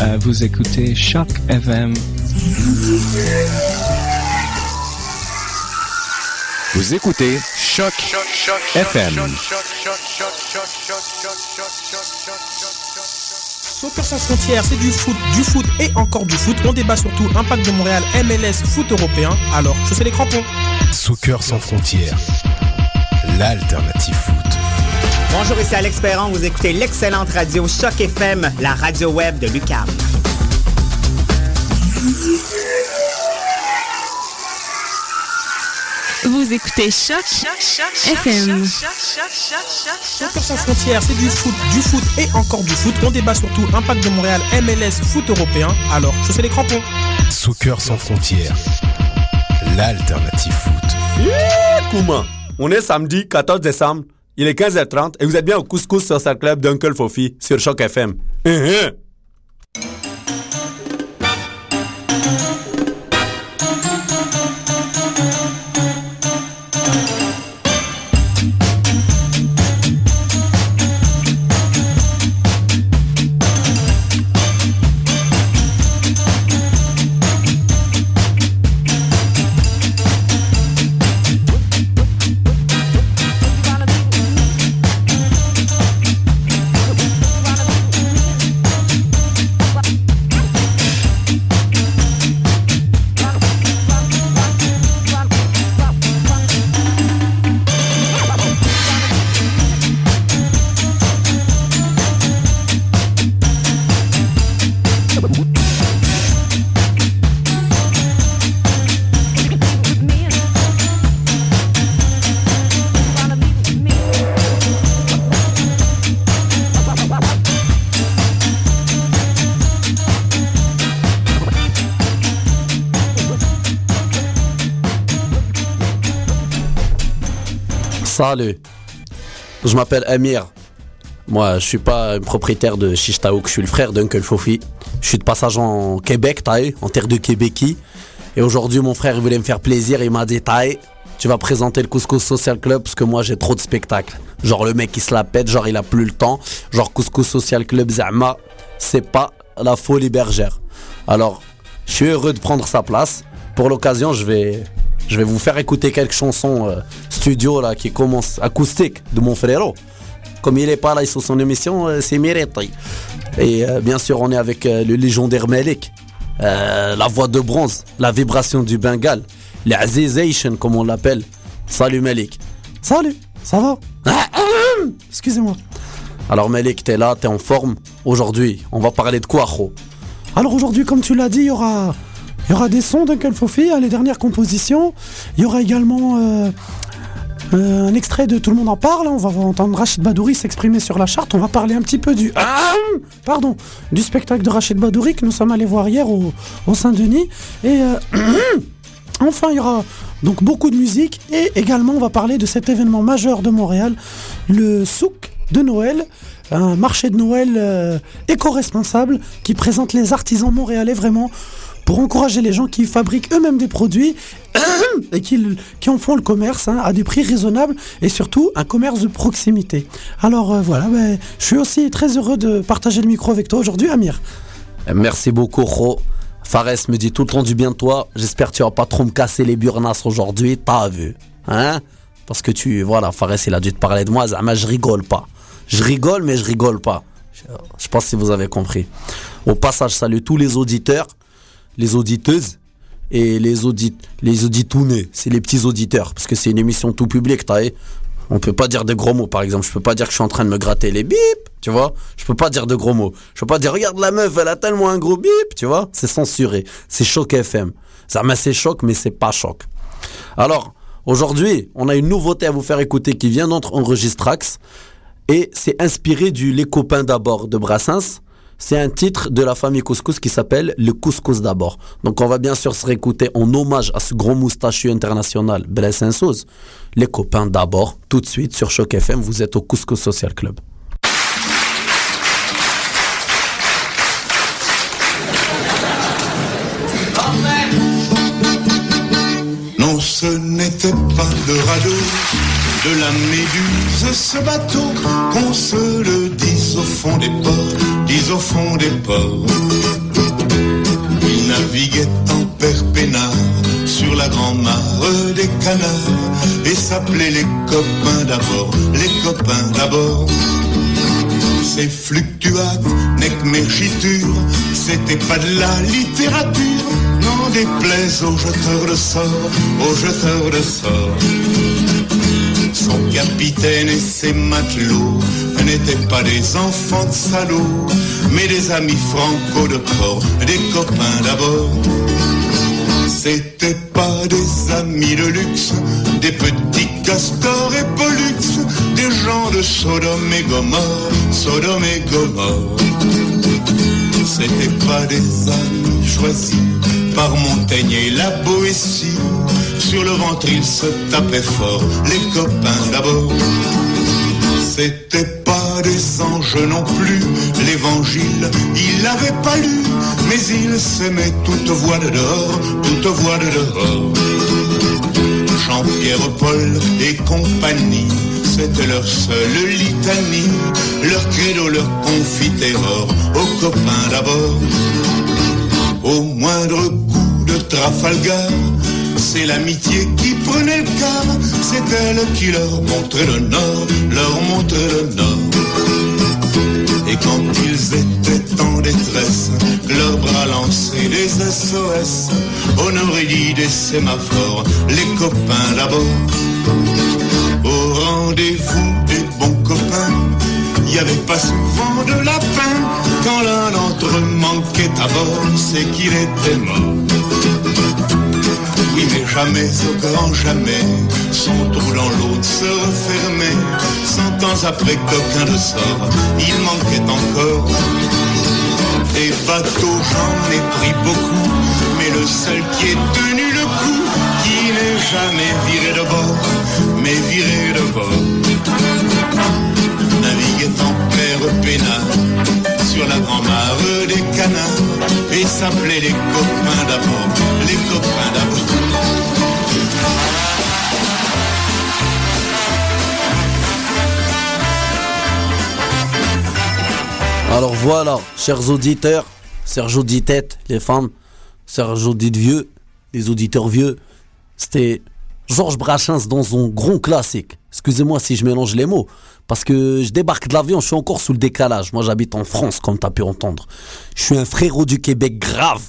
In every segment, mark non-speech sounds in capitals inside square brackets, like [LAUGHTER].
Euh, vous écoutez Choc FM. Vous écoutez Choc FM. Soccer sans frontières, c'est du foot, du foot et encore du foot. On débat surtout impact de Montréal, MLS, foot européen. Alors, je sais les crampons. Soccer sans frontières, l'alternative foot. Bonjour, ici Alex Perron. Vous écoutez l'excellente radio Choc FM, la radio web de Lucam. Vous écoutez Choc, FM. Soccer sans frontières, c'est du foot, du foot et encore du foot. On débat surtout impact de Montréal, MLS, foot européen. Alors, sais les crampons. Soccer sans frontières, l'alternative foot. Kouma, on est samedi 14 décembre, il est 15h30 et vous êtes bien au Couscous Social Club d'Uncle Fofi sur Choc FM. Salut, je m'appelle Amir. Moi, je suis pas un propriétaire de Chichtaouk, je suis le frère d'Uncle Fofi. Je suis de passage en Québec, taille, en terre de Québécois. Et aujourd'hui, mon frère, voulait me faire plaisir, il m'a dit, taille, tu vas présenter le Couscous Social Club parce que moi, j'ai trop de spectacles. Genre, le mec, il se la pète, genre, il a plus le temps. Genre, Couscous Social Club Zama, c'est pas la folie bergère. Alors, je suis heureux de prendre sa place. Pour l'occasion, je vais, je vais vous faire écouter quelques chansons euh, studio là qui commencent acoustique de mon frérot. Comme il est pas là sur son émission, euh, c'est mérité. Et euh, bien sûr, on est avec le légendaire Melik, euh, la voix de bronze, la vibration du Bengale, l'Azization comme on l'appelle. Salut Melik. Salut, ça va? Ah, ah, Excusez-moi. Alors Melik, t'es là, t'es en forme. Aujourd'hui, on va parler de quoi, Alors aujourd'hui, comme tu l'as dit, il y aura, il y aura des sons d'Uncle Fofi, hein, les dernières compositions. Il y aura également euh, euh, un extrait de Tout le monde en parle. On va entendre Rachid Badouri s'exprimer sur la charte. On va parler un petit peu du, Ah pardon, du spectacle de Rachid Badouri que nous sommes allés voir hier au, Saint-Denis. Et euh, [CLEARS THROAT] enfin, il y aura donc beaucoup de musique et également on va parler de cet événement majeur de Montréal, le souk de Noël, un marché de Noël éco-responsable qui présente les artisans montréalais vraiment pour encourager les gens qui fabriquent eux-mêmes des produits [CLEARS THROAT] et qui, qui en font le commerce hein, à des prix raisonnables et surtout un commerce de proximité. Alors euh, voilà, ben, je suis aussi très heureux de partager le micro avec toi aujourd'hui, Amir. Merci beaucoup, Ro. Fares me dit tout le temps du bien de toi. J'espère que tu vas pas trop me casser les burnas aujourd'hui. T'as vu Hein? Parce que tu. Voilà, Fares, il a dû te parler de moi. Zama, je rigole pas. Je rigole, mais je rigole pas. Je, pense si vous avez compris. Au passage, je salue tous les auditeurs, les auditeuses et les audit les auditounés. C'est les petits auditeurs. Parce que c'est une émission tout public, t'as on peut pas dire de gros mots, par exemple. Je peux pas dire que je suis en train de me gratter les bip, tu vois? Je peux pas dire de gros mots. Je peux pas dire, regarde la meuf, elle a tellement un gros bip, tu vois? C'est censuré. C'est choc FM. Ça m'a c'est choc, mais c'est pas choc. Alors, aujourd'hui, on a une nouveauté à vous faire écouter qui vient d'entre Enregistrax. Et c'est inspiré du Les copains d'abord de Brassens. C'est un titre de la famille Couscous qui s'appelle Le Couscous d'abord. Donc on va bien sûr se réécouter en hommage à ce gros moustachu international, Brassens. Les copains d'abord, tout de suite sur Choc FM, vous êtes au Couscous Social Club. Non, ce n'était pas le radeau de la méduse, ce bateau, qu'on se le fond des ports, dise au fond des ports. naviguait en perpénard sur la grand mare des canards et s'appelait les copains d'abord, les copains d'abord. Ces fluctuates, nec mergiture, c'était pas de la littérature, n'en déplaise aux jeteurs de sorts, aux jeteurs de sorts. Son capitaine et ses matelots n'étaient pas des enfants de salauds, mais des amis franco de port, des copains d'abord. C'était pas des amis de luxe, des petits castors et pollux, des gens de Sodome et Gomorre, Sodome et Gomorre. C'était pas des amis choisis par Montaigne et la Boétie. Sur le ventre, ils se tapaient fort, les copains d'abord. C'était pas des anges non plus, l'évangile, il l'avait pas lu, mais il s'aimait toute voix de dehors, toute voix de dehors. Jean-Pierre Paul et compagnie, c'était leur seule litanie, leur credo, leur confitereur, aux copains d'abord. Au moindre coup de Trafalgar, c'est l'amitié qui prenait le quart, c'est elle qui leur montrait le nord, leur montrait le nord. Et quand ils étaient en détresse, leurs bras lançaient des SOS, on aurait dit des sémaphores, les copains d'abord. Au rendez-vous des bons copains, il n'y avait pas souvent de lapin. Quand l'un d'entre eux manquait à bord, c'est qu'il était mort. Oui, mais jamais, au grand jamais, son trou dans l'autre se refermait. Cent ans après qu'aucun ne sort, il manquait encore. Des bateaux, j'en ai pris beaucoup, mais le seul qui ait tenu le coup, qui n'est jamais viré de bord, mais viré de bord. Naviguait en père peinard sur la grand mare des canards et s'appelait les copains d'abord, les copains d'abord. Alors voilà, chers auditeurs, chers auditettes, les femmes, chers auditeurs vieux, les auditeurs vieux, c'était Georges Brassens dans son grand classique. Excusez-moi si je mélange les mots, parce que je débarque de l'avion, je suis encore sous le décalage. Moi j'habite en France, comme tu as pu entendre. Je suis un frérot du Québec grave.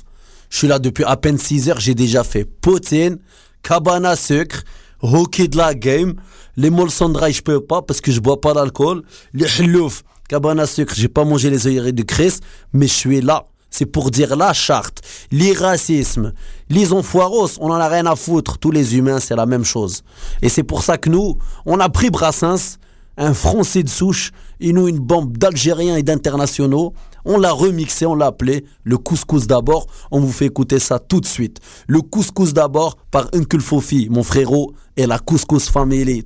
Je suis là depuis à peine 6 heures, j'ai déjà fait poutine, cabane à sucre, hockey de la game, les molson dry je peux pas parce que je bois pas d'alcool, les hlouf, cabane à sucre, j'ai pas mangé les œilleries de Chris, mais je suis là. C'est pour dire la charte, l'irracisme, les enfoiros, on en a rien à foutre. Tous les humains, c'est la même chose. Et c'est pour ça que nous, on a pris Brassens, un Français de souche, et nous une bombe d'Algériens et d'internationaux. On l'a remixé, on l'a appelé le couscous d'abord. On vous fait écouter ça tout de suite. Le couscous d'abord par Uncle Fofi, mon frérot, et la couscous family.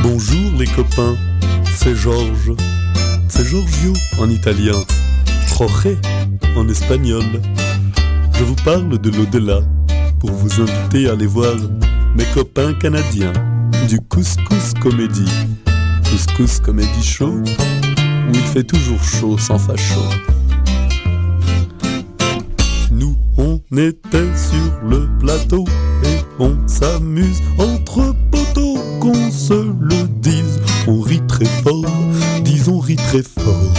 Bonjour les copains, c'est Georges. C'est Giorgio en italien, Jorge en espagnol. Je vous parle de l'au-delà pour vous inviter à aller voir mes copains canadiens du Couscous Comédie. Couscous Comédie Show, où il fait toujours chaud sans facho. Nous, on était sur le plateau et on s'amuse entre poteaux, qu'on se le dise. On rit très fort, disons rit très fort.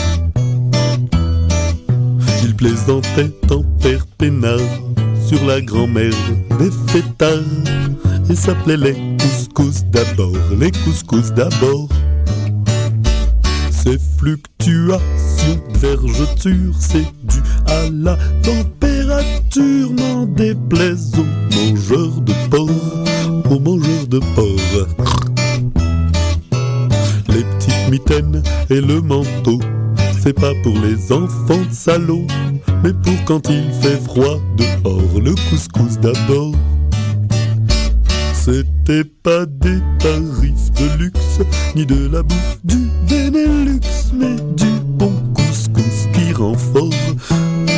Il plaisantait en peinard sur la grand-mère des fêtards et s'appelait les couscous d'abord, les couscous d'abord. Ces fluctuations de vergeture, c'est dû à la température, n'en déplaise aux mangeurs de porc, aux mangeurs de porc. Et le manteau, c'est pas pour les enfants salauds, mais pour quand il fait froid dehors, le couscous d'abord. C'était pas des tarifs de luxe, ni de la bouffe du Benelux, mais du bon couscous qui rend fort,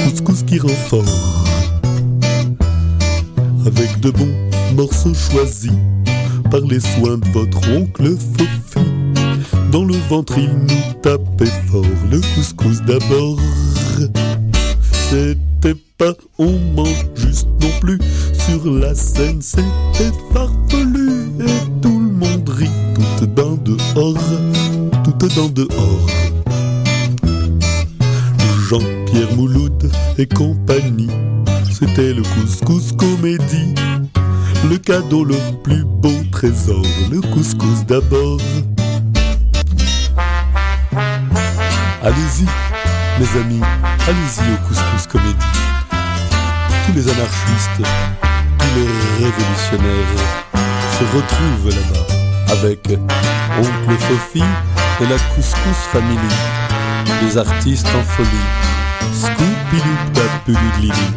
couscous qui rend fort. Avec de bons morceaux choisis par les soins de votre oncle Fofi. Dans le ventre, il nous tapait fort le couscous d'abord. c'était pas on mange juste non plus. Sur la scène, c'était farfelu. Et tout le monde rit, tout dans dehors, tout dans dehors. Jean-Pierre Mouloud et compagnie, c'était le couscous comédie. Le cadeau, le plus beau trésor, le couscous d'abord. Allez-y, mes amis, allez-y au couscous comédie. Tous les anarchistes, tous les révolutionnaires se retrouvent là-bas avec Oncle Sophie et la couscous family. Des artistes en folie. Papoudoudlidou,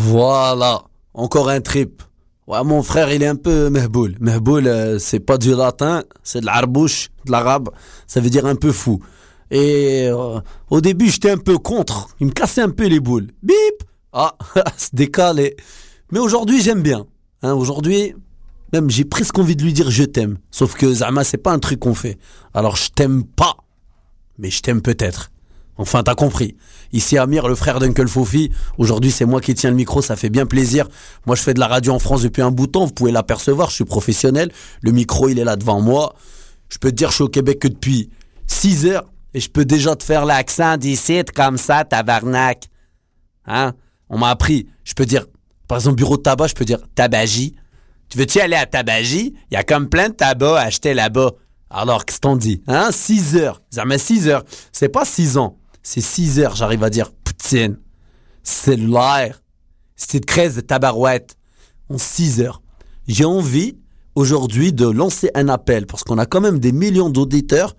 Voilà, encore un trip. Ouais, mon frère, il est un peu mehboul. Mehboul, euh, c'est pas du latin, c'est de l'arbouche, de l'arabe. Ça veut dire un peu fou. Et euh, au début, j'étais un peu contre. Il me cassait un peu les boules. Bip Ah, [LAUGHS] c'est décalé. Mais aujourd'hui, j'aime bien. Hein, aujourd'hui, même j'ai presque envie de lui dire je t'aime. Sauf que Zama, c'est pas un truc qu'on fait. Alors je t'aime pas. Mais je t'aime peut-être. Enfin, t'as compris. Ici, Amir, le frère d'Uncle Fofi. Aujourd'hui, c'est moi qui tiens le micro, ça fait bien plaisir. Moi, je fais de la radio en France depuis un bout de temps, vous pouvez l'apercevoir, je suis professionnel. Le micro, il est là devant moi. Je peux te dire, je suis au Québec que depuis 6 heures, et je peux déjà te faire l'accent d'ici, comme ça, tabarnak. Hein? On m'a appris. Je peux dire, par exemple, bureau de tabac, je peux dire tabagie. Tu veux-tu aller à tabagie? Il y a comme plein de tabac à acheter là-bas. Alors, qu'est-ce qu'on dit? Hein? 6 heures. Ça met 6 heures. C'est pas 6 ans c'est 6 heures, j'arrive à dire poutine, c'est 13 de tabarouette en 6 heures. J'ai envie aujourd'hui de lancer un appel parce qu'on a quand même des millions d'auditeurs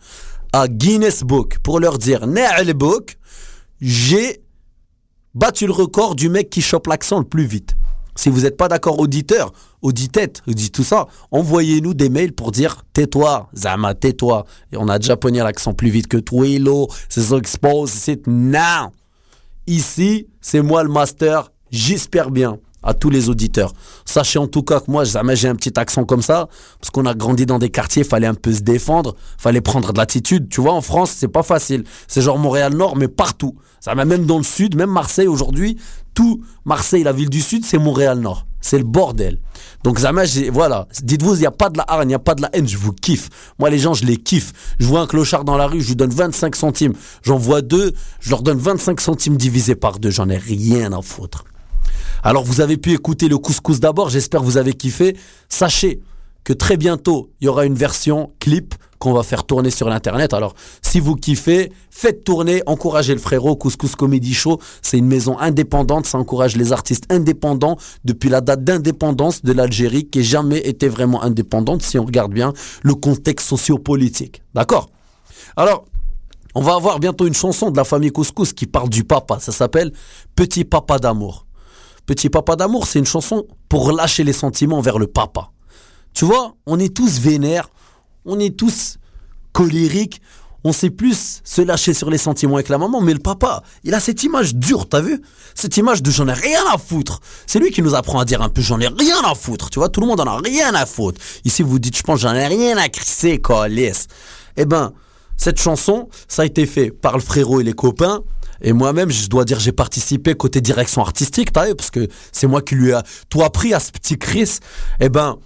à Guinness Book pour leur dire Ne'al Book, j'ai battu le record du mec qui chope l'accent le plus vite. Si vous n'êtes pas d'accord, auditeur, auditette, dit tout ça, envoyez-nous des mails pour dire tais-toi, Zama, tais-toi. Et on a déjà pogné l'accent plus vite que Twilo, c'est expose, c'est non. Ici, c'est moi le master, j'espère bien à tous les auditeurs. Sachez en tout cas que moi, j'ai un petit accent comme ça, parce qu'on a grandi dans des quartiers, fallait un peu se défendre, fallait prendre de l'attitude. Tu vois, en France, c'est pas facile. C'est genre Montréal-Nord, mais partout. Ça même dans le sud, même Marseille aujourd'hui, tout Marseille, la ville du sud, c'est Montréal-Nord. C'est le bordel. Donc jamais, voilà. Dites-vous, il n'y a pas de la haine, il n'y a pas de la haine, je vous kiffe. Moi, les gens, je les kiffe. Je vois un clochard dans la rue, je lui donne 25 centimes. J'en vois deux, je leur donne 25 centimes divisé par deux. J'en ai rien à foutre. Alors vous avez pu écouter le couscous d'abord, j'espère que vous avez kiffé. Sachez que très bientôt, il y aura une version clip qu'on va faire tourner sur l'internet. Alors, si vous kiffez, faites tourner, encouragez le frérot. Couscous Comedy Show, c'est une maison indépendante, ça encourage les artistes indépendants depuis la date d'indépendance de l'Algérie, qui n'a jamais été vraiment indépendante, si on regarde bien le contexte sociopolitique. D'accord? Alors, on va avoir bientôt une chanson de la famille Couscous qui parle du papa. Ça s'appelle Petit Papa d'amour. Petit Papa d'amour, c'est une chanson pour relâcher les sentiments vers le papa. Tu vois, on est tous vénères, on est tous colériques, on sait plus se lâcher sur les sentiments avec la maman, mais le papa, il a cette image dure, t'as vu? Cette image de j'en ai rien à foutre. C'est lui qui nous apprend à dire un peu j'en ai rien à foutre, tu vois, tout le monde en a rien à foutre. Ici, vous dites, je pense, j'en ai rien à crisser, quoi, laisse. Eh ben, cette chanson, ça a été fait par le frérot et les copains, et moi-même, je dois dire, j'ai participé côté direction artistique, parce que c'est moi qui lui a tout appris à ce petit Chris. Eh ben,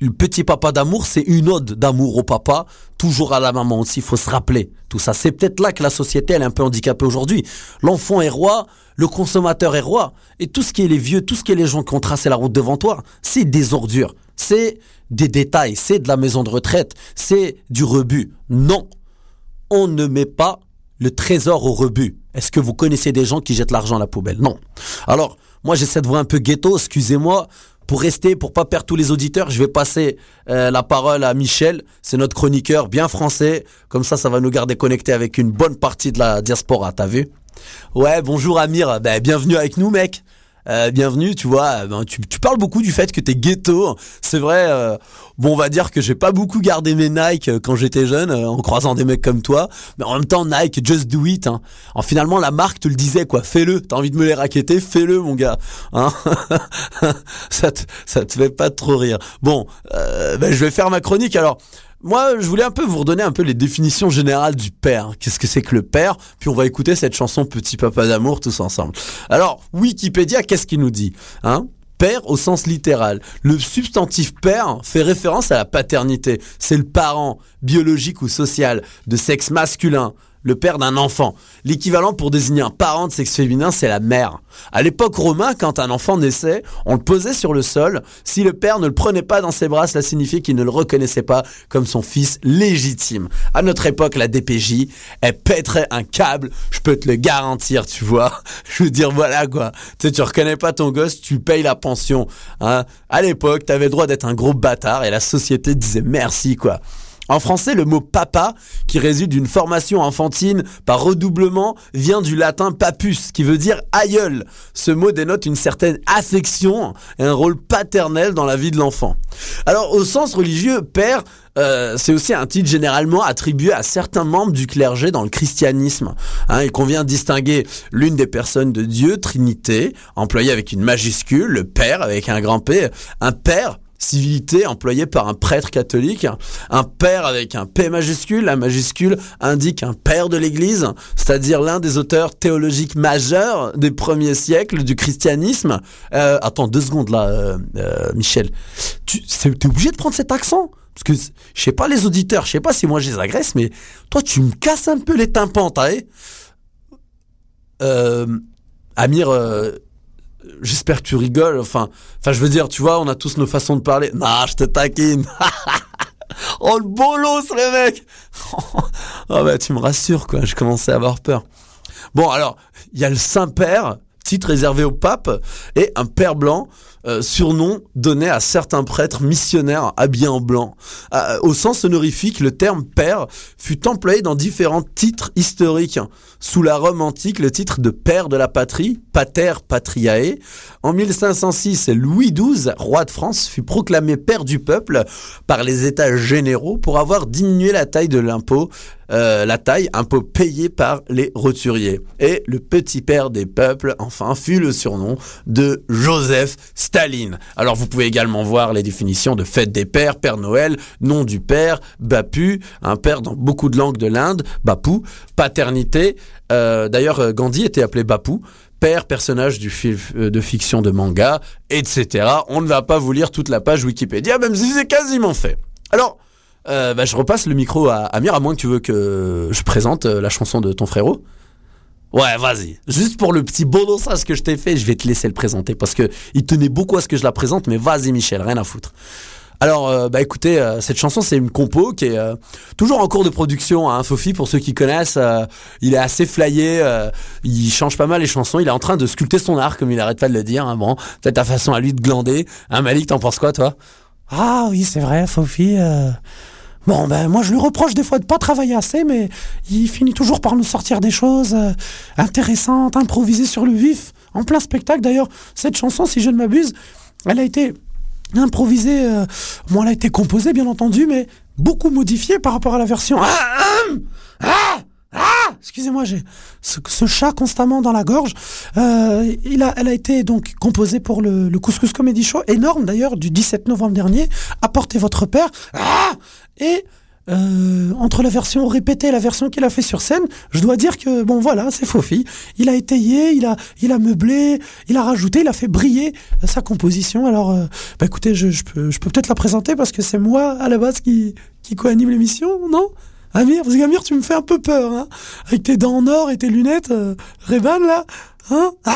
le petit papa d'amour, c'est une ode d'amour au papa, toujours à la maman aussi, il faut se rappeler tout ça. C'est peut-être là que la société, elle est un peu handicapée aujourd'hui. L'enfant est roi, le consommateur est roi, et tout ce qui est les vieux, tout ce qui est les gens qui ont tracé la route devant toi, c'est des ordures, c'est des détails, c'est de la maison de retraite, c'est du rebut. Non, on ne met pas le trésor au rebut. Est-ce que vous connaissez des gens qui jettent l'argent à la poubelle? Non. Alors, moi, j'essaie de voir un peu ghetto, excusez-moi. pour rester, pour pas perdre tous les auditeurs, je vais passer euh, la parole à Michel. C'est notre chroniqueur bien français. Comme ça, ça va nous garder connectés avec une bonne partie de la diaspora, t'as vu? Ouais, bonjour Amir. Ben, bienvenue avec nous, mec. Euh, bienvenue, tu vois, ben, tu, parles beaucoup du fait que t'es ghetto. C'est vrai, euh, bon, on va dire que j'ai pas beaucoup gardé mes Nike euh, quand j'étais jeune, euh, en croisant des mecs comme toi. Mais en même temps, Nike, just do it. Hein. En finalement, la marque te le disait, quoi. Fais-le. T'as envie de me les raqueter, fais-le, mon gars. Hein [LAUGHS] ça, te, ça te fait pas trop rire. Bon, ben, je vais faire ma chronique. Alors, moi, je voulais un peu vous redonner un peu les définitions générales du père. Qu'est-ce que c'est que le père? Puis on va écouter cette chanson Petit Papa d'amour tous ensemble. Alors, Wikipédia, qu'est-ce qu'il nous dit? Hein? Père au sens littéral. Le substantif père fait référence à la paternité. C'est le parent, biologique ou social, de sexe masculin, le père d'un enfant. L'équivalent pour désigner un parent de sexe féminin, c'est la mère. À l'époque romain, quand un enfant naissait, on le posait sur le sol. Si le père ne le prenait pas dans ses bras, cela signifiait qu'il ne le reconnaissait pas comme son fils légitime. À notre époque, la DPJ, elle pèterait un câble, je peux te le garantir, tu vois. [LAUGHS] Je veux dire, voilà quoi. Tu sais, tu reconnais pas ton gosse, tu payes la pension. Hein. À l'époque, t'avais le droit d'être un gros bâtard et la société disait merci quoi. En français, le mot papa, qui résulte d'une formation enfantine par redoublement, vient du latin papus, qui veut dire aïeul. Ce mot dénote une certaine affection et un rôle paternel dans la vie de l'enfant. Alors, au sens religieux, père, euh, c'est aussi un titre généralement attribué à certains membres du clergé dans le christianisme. Hein, il convient de distinguer l'une des personnes de Dieu, Trinité, employée avec une majuscule, le Père avec un grand P, un Père civilité employée par un prêtre catholique, un père avec un P majuscule, la majuscule indique un père de l'Église, c'est-à-dire l'un des auteurs théologiques majeurs des premiers siècles du christianisme. Euh, attends deux secondes là, euh, euh, Michel. Tu es obligé de prendre cet accent parce que je sais pas les auditeurs, je sais pas si moi je les agresse, mais toi tu me casses un peu les tympans, t'as euh, Amir, j'espère que tu rigoles. Enfin, enfin, je veux dire, tu vois, on a tous nos façons de parler. Non, je te taquine. [LAUGHS] oh, le bolos, les mecs. [LAUGHS] oh, bah, tu me rassures, quoi. Je commençais à avoir peur. Bon, alors, il y a le Saint-Père, titre réservé au pape, et un père blanc, euh, surnom donné à certains prêtres missionnaires habillés en blanc. Euh, au sens honorifique, le terme père fut employé dans différents titres historiques. Sous la Rome antique, le titre de père de la patrie, pater patriae. En 1506, Louis XII, roi de France, fut proclamé père du peuple par les États généraux pour avoir diminué la taille de l'impôt euh, la taille, impôt payé par les roturiers. Et le petit père des peuples, enfin, fut le surnom de Joseph Staline. Alors vous pouvez également voir les définitions de fête des pères, Père Noël, nom du père, Bapu, un père dans beaucoup de langues de l'Inde, Bapu, paternité. Euh, D'ailleurs, Gandhi était appelé Bapu père, personnage du film de fiction de manga, etc. On ne va pas vous lire toute la page Wikipédia, même si c'est quasiment fait. Alors, euh, bah, je repasse le micro à Amir, à moins que tu veux que je présente euh, la chanson de ton frérot. Ouais, vas-y. Juste pour le petit bonossage que je t'ai fait, je vais te laisser le présenter parce que il tenait beaucoup à ce que je la présente, mais vas-y Michel, rien à foutre. Alors, euh, bah écoutez, cette chanson c'est une compo qui est toujours en cours de production. Hein, Fofi, pour ceux qui connaissent, il est assez flyé. il change pas mal les chansons. Il est en train de sculpter son art, comme il arrête pas de le dire. Hein, bon, peut-être ta façon à lui de glander. Hein, Malik, t'en penses quoi, toi? Ah oui, c'est vrai, Fofi. Bon, ben moi je lui reproche des fois de pas travailler assez, mais il finit toujours par nous sortir des choses intéressantes, improvisées sur le vif, en plein spectacle. D'ailleurs, cette chanson, si je ne m'abuse, elle a été improvisée, euh, bon, elle a été composée bien entendu, mais beaucoup modifiée par rapport à la version. Ah, hum, ah, excusez-moi, j'ai ce, chat constamment dans la gorge. Euh, elle a été donc composée pour le, Couscous Comedy Show, énorme d'ailleurs, du 17 novembre dernier. Apportez votre père. Ah et euh, entre la version répétée et la version qu'il a fait sur scène, je dois dire que bon voilà, c'est Fofi. Il a étayé, il a, meublé, il a rajouté, il a fait briller sa composition. Alors, euh, bah écoutez, je, peux, je peut-être la présenter parce que c'est moi à la base qui, qui co-anime l'émission, non? Amir, parce qu'Amir, tu me fais un peu peur, hein. Avec tes dents en or et tes lunettes, euh, là Hein. Ah!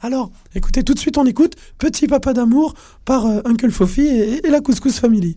Alors, écoutez, tout de suite, on écoute Petit Papa d'amour par euh, Uncle Fofi et la Couscous Family.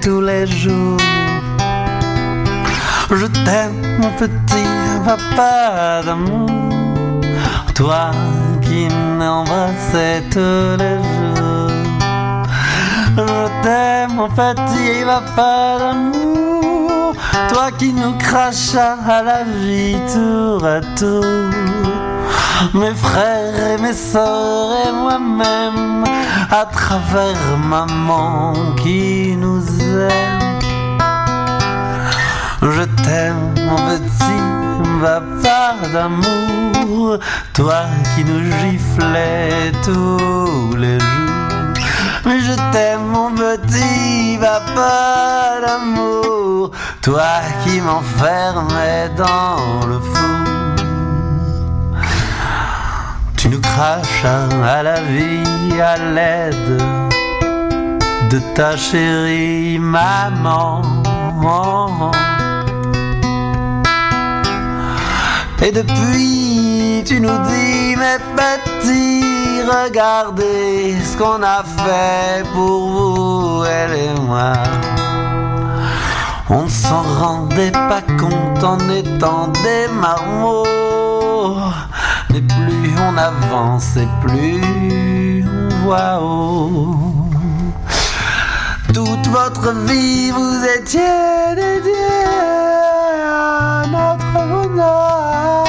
Tous les jours. Je t'aime, mon petit papa d'amour. Toi qui m'embrassais tous les jours. Je t'aime, mon petit papa d'amour. Toi qui nous crachas à la vie tour à tour. Mes frères et mes sœurs et moi-même, à travers maman qui nous aime. Je t'aime, mon petit papa d'amour, toi qui nous giflais tous les jours. Mais je t'aime, mon petit papa d'amour, toi qui m'enfermais dans le four. Nous crachas à la vie à l'aide de ta chérie maman. Et depuis, tu nous dis, mes petits, regardez ce qu'on a fait pour vous, elle et moi. On s'en rendait pas compte en étant des marmots. Mais plus on avance et plus on voit haut. Toute votre vie, vous étiez dédié à notre bonheur.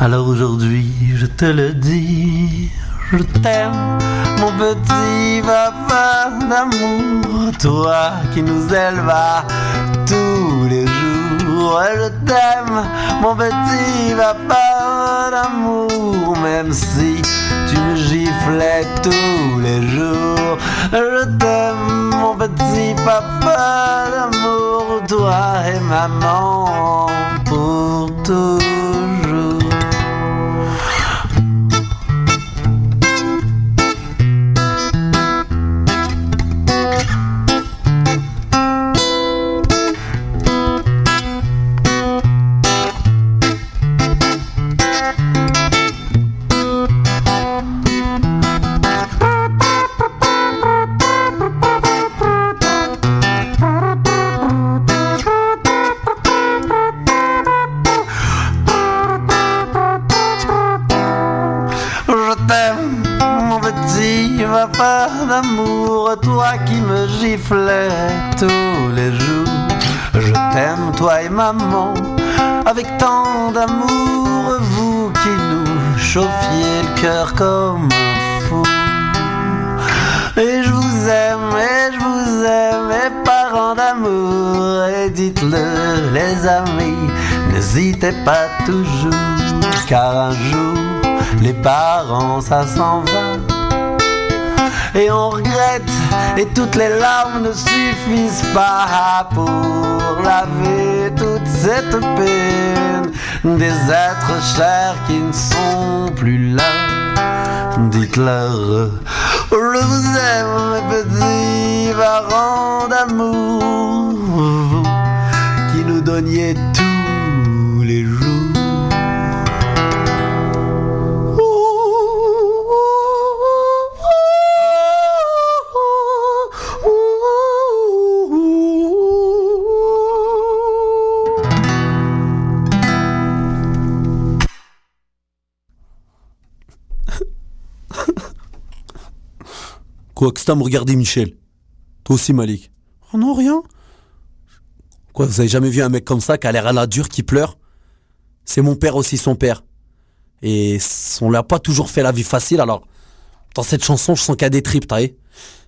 Alors aujourd'hui, je te le dis, je t'aime, mon petit papa d'amour, toi qui nous éleva jours. Je t'aime, mon petit papa d'amour, même si tu me giflais tous les jours. Je t'aime, mon petit papa d'amour, toi et maman pour toujours. Pas toujours, car un jour, les parents, ça s'en va. Et on regrette, et toutes les larmes ne suffisent pas pour laver toute cette peine des êtres chers qui ne sont plus là. Dites-leur, je vous aime, mes petits parents d'amour, vous qui nous donniez tous Quoi, que me regarder, Michel Toi aussi, Malik Oh non, rien. Quoi, vous avez jamais vu un mec comme ça qui a l'air à la dure, qui pleure? C'est mon père aussi, son père. Et on l'a pas toujours fait la vie facile, alors dans cette chanson, je sens qu'il y a des tripes, t'as vu?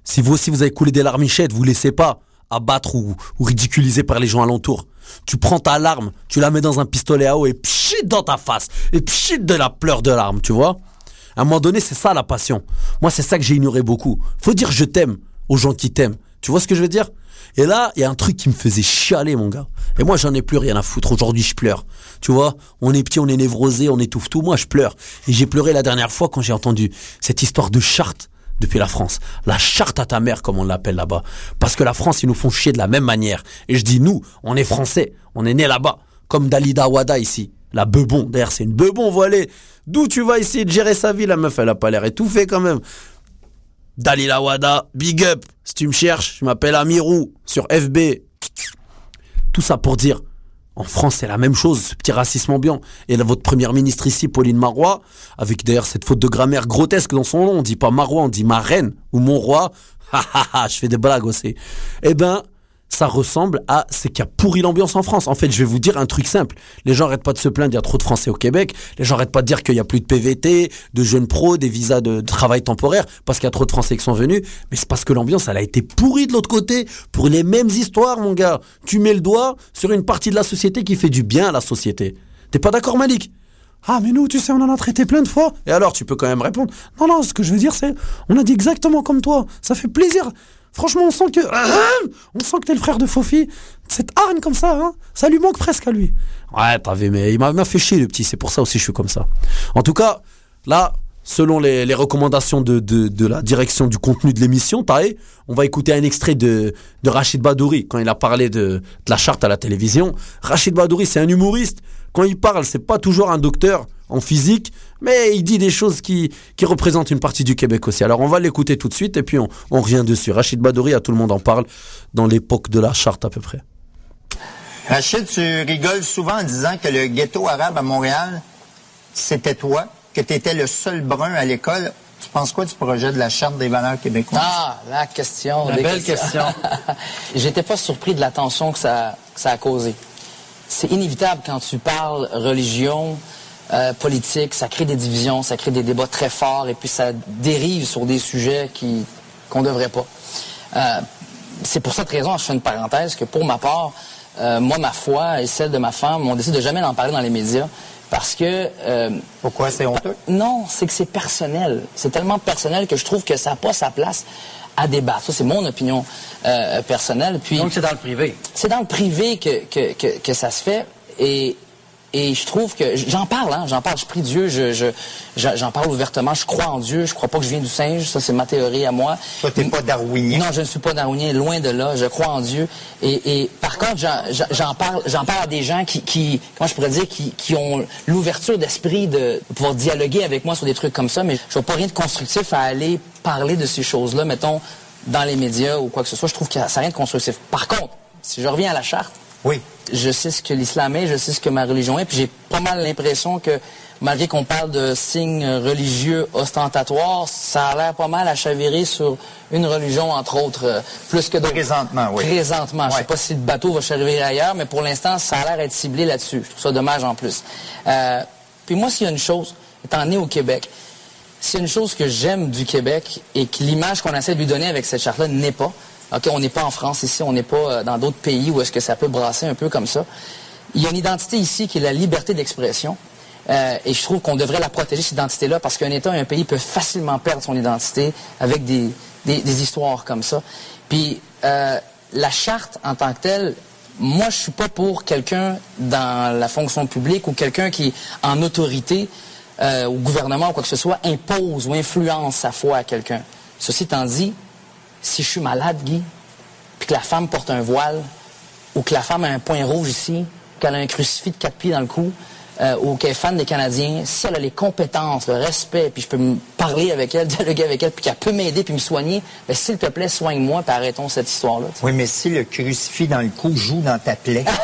Si vous aussi vous avez coulé des larmichettes, vous laissez pas abattre ou, ou ridiculiser par les gens alentours. Tu prends ta larme, tu la mets dans un pistolet à eau et pchit dans ta face. Et pchit de la pleure de larmes, tu vois? À un moment donné, c'est ça la passion. Moi, c'est ça que j'ai ignoré beaucoup. Faut dire je t'aime aux gens qui t'aiment. Tu vois ce que je veux dire? Et là, il y a un truc qui me faisait chialer, mon gars. Et moi, j'en ai plus rien à foutre. Aujourd'hui, je pleure. Tu vois On est petit, on est névrosé, on étouffe tout. Moi, je pleure. Et j'ai pleuré la dernière fois quand j'ai entendu cette histoire de charte depuis la France. La charte à ta mère, comme on l'appelle là-bas. Parce que la France, ils nous font chier de la même manière. Et je dis nous, on est français. On est né là-bas. Comme Dalida Wada ici. La bebon, d'ailleurs, c'est une bebon voilée. D'où tu vas essayer de gérer sa vie, la meuf, elle a pas l'air étouffée quand même. Dalila Wada, big up. Si tu me cherches, je m'appelle Amirou sur FB. Tout ça pour dire, en France, c'est la même chose, ce petit racisme ambiant. Et là, votre première ministre ici, Pauline Marois, avec d'ailleurs cette faute de grammaire grotesque dans son nom, on dit pas Marois, on dit ma reine ou mon roi. [LAUGHS] Je fais des blagues aussi. Eh ben, ça ressemble à c'est qui a pourri l'ambiance en France. En fait, je vais vous dire un truc simple. Les gens arrêtent pas de se plaindre, il y a trop de Français au Québec. Les gens arrêtent pas de dire qu'il y a plus de PVT, de jeunes pros, des visas de travail temporaire parce qu'il y a trop de Français qui sont venus. Mais c'est parce que l'ambiance, elle a été pourrie de l'autre côté pour les mêmes histoires, mon gars. Tu mets le doigt sur une partie de la société qui fait du bien à la société. T'es pas d'accord, Malik? Ah, mais nous, tu sais, on en a traité plein de fois. Et alors, tu peux quand même répondre. Non, non, ce que je veux dire, c'est, on a dit exactement comme toi. Ça fait plaisir. Franchement, on sent que, on sent que t'es le frère de Fofi. Cette hargne comme ça, hein, ça lui manque presque à lui. Ouais, t'as mais il m'a fait chier, le petit. C'est pour ça aussi que je suis comme ça. En tout cas, là, selon les, recommandations de, la direction du contenu de l'émission, on va écouter un extrait de, de Rachid Badouri quand il a parlé de la charte à la télévision. Rachid Badouri, c'est un humoriste. Quand il parle, c'est pas toujours un docteur en physique, mais il dit des choses qui, qui représentent une partie du Québec aussi. Alors on va l'écouter tout de suite et puis on, on revient dessus. Rachid Badouri, à tout le monde en parle dans l'époque de la charte à peu près. Rachid, tu rigoles souvent en disant que le ghetto arabe à Montréal, c'était toi, que tu étais le seul brun à l'école. Tu penses quoi du projet de la Charte des valeurs québécoises? Ah, la question. La belle questions. [LAUGHS] J'étais pas surpris de la tension que ça, que ça a causé. C'est inévitable quand tu parles religion, euh, politique, ça crée des divisions, ça crée des débats très forts et puis ça dérive sur des sujets qui qu'on devrait pas. Euh, c'est pour cette raison, je fais une parenthèse, que pour ma part, euh, moi, ma foi et celle de ma femme, on décide de jamais en parler dans les médias parce que... euh, Pourquoi c'est honteux? non, c'est que c'est personnel. C'est tellement personnel que je trouve que ça n'a pas sa place à débattre. Ça, c'est mon opinion euh, personnelle. Puis, Donc c'est dans le privé. c'est dans le privé que, que, que, que ça se fait. Et, et je trouve que j'en parle, hein, j'en parle, je prie Dieu, je, je, j'en parle ouvertement, je crois en Dieu, je crois pas que je viens du singe, ça c'est ma théorie à moi. Toi, t'es pas darwinien. Non, je ne suis pas darwinien, loin de là, je crois en Dieu. Et, et par contre, j'en- parle, j'en parle à des gens qui, qui comment je pourrais dire, qui, qui ont l'ouverture d'esprit de pouvoir dialoguer avec moi sur des trucs comme ça, mais je vois pas rien de constructif à aller parler de ces choses-là, mettons, dans les médias ou quoi que ce soit. Je trouve que ça n'a rien de constructif. Par contre, si je reviens à la charte, oui. je sais ce que l'islam est, je sais ce que ma religion est, puis j'ai pas mal l'impression que malgré qu'on parle de signes religieux ostentatoires, ça a l'air pas mal à chavirer sur une religion, entre autres, euh, plus que d'autres. Présentement, oui. Présentement. Je sais pas si le bateau va chavirer ailleurs, mais pour l'instant, ça a l'air être ciblé là-dessus. Je trouve ça dommage en plus. Euh, puis moi, s'il y a une chose, étant né au Québec, c'est une chose que j'aime du Québec et que l'image qu'on essaie de lui donner avec cette charte-là n'est pas. OK, on n'est pas en France ici, on n'est pas euh, dans d'autres pays où est-ce que ça peut brasser un peu comme ça. Il y a une identité ici qui est la liberté d'expression. Euh, et je trouve qu'on devrait la protéger, cette identité-là, parce qu'un État et un pays peuvent facilement perdre son identité avec des, des- histoires comme ça. Puis, euh, la charte en tant que telle, moi, je suis pas pour quelqu'un dans la fonction publique ou quelqu'un qui, en autorité, au gouvernement ou quoi que ce soit, impose ou influence sa foi à quelqu'un. Ceci étant dit, si je suis malade, Guy, puis que la femme porte un voile, ou que la femme a un point rouge ici, qu'elle a un crucifix de quatre pieds dans le cou, euh, ou qu'elle est fan des Canadiens, si elle a les compétences, le respect, puis je peux me parler avec elle, [LAUGHS] dialoguer avec elle, puis qu'elle peut m'aider puis me soigner, ben, s'il te plaît, soigne-moi, puis arrêtons cette histoire-là. Oui, mais si le crucifix dans le cou joue dans ta plaie. [LAUGHS]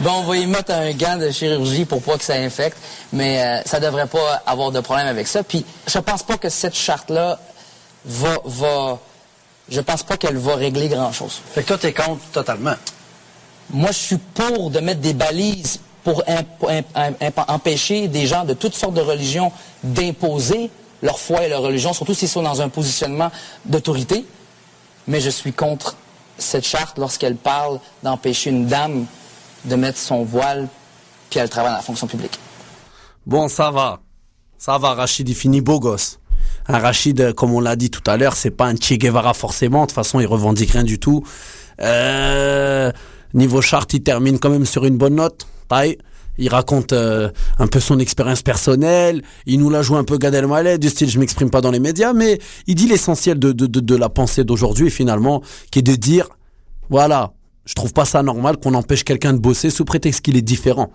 Bon, on va y mettre un gant de chirurgie pour pas que ça infecte, mais euh, ça devrait pas avoir de problème avec ça. Puis, je pense pas que cette charte-là va, va, je pense pas qu'elle va régler grand-chose. Fait que toi, t'es contre totalement. Moi, je suis pour de mettre des balises pour imp- imp- imp- empêcher des gens de toutes sortes de religions d'imposer leur foi et leur religion, surtout s'ils sont dans un positionnement d'autorité. Mais je suis contre cette charte lorsqu'elle parle d'empêcher une dame de mettre son voile puis elle travaille dans la fonction publique. Bon, ça va. Ça va, Rachid, il finit beau gosse. Un Rachid, comme on l'a dit tout à l'heure, c'est pas un Che Guevara forcément. De toute façon, il revendique rien du tout. Euh, niveau charte, il termine quand même sur une bonne note. Il raconte euh, un peu son expérience personnelle. Il nous la joue un peu Gad Elmaleh, du style je m'exprime pas dans les médias, mais il dit l'essentiel de, de la pensée d'aujourd'hui finalement, qui est de dire, voilà, je trouve pas ça normal qu'on empêche quelqu'un de bosser sous prétexte qu'il est différent.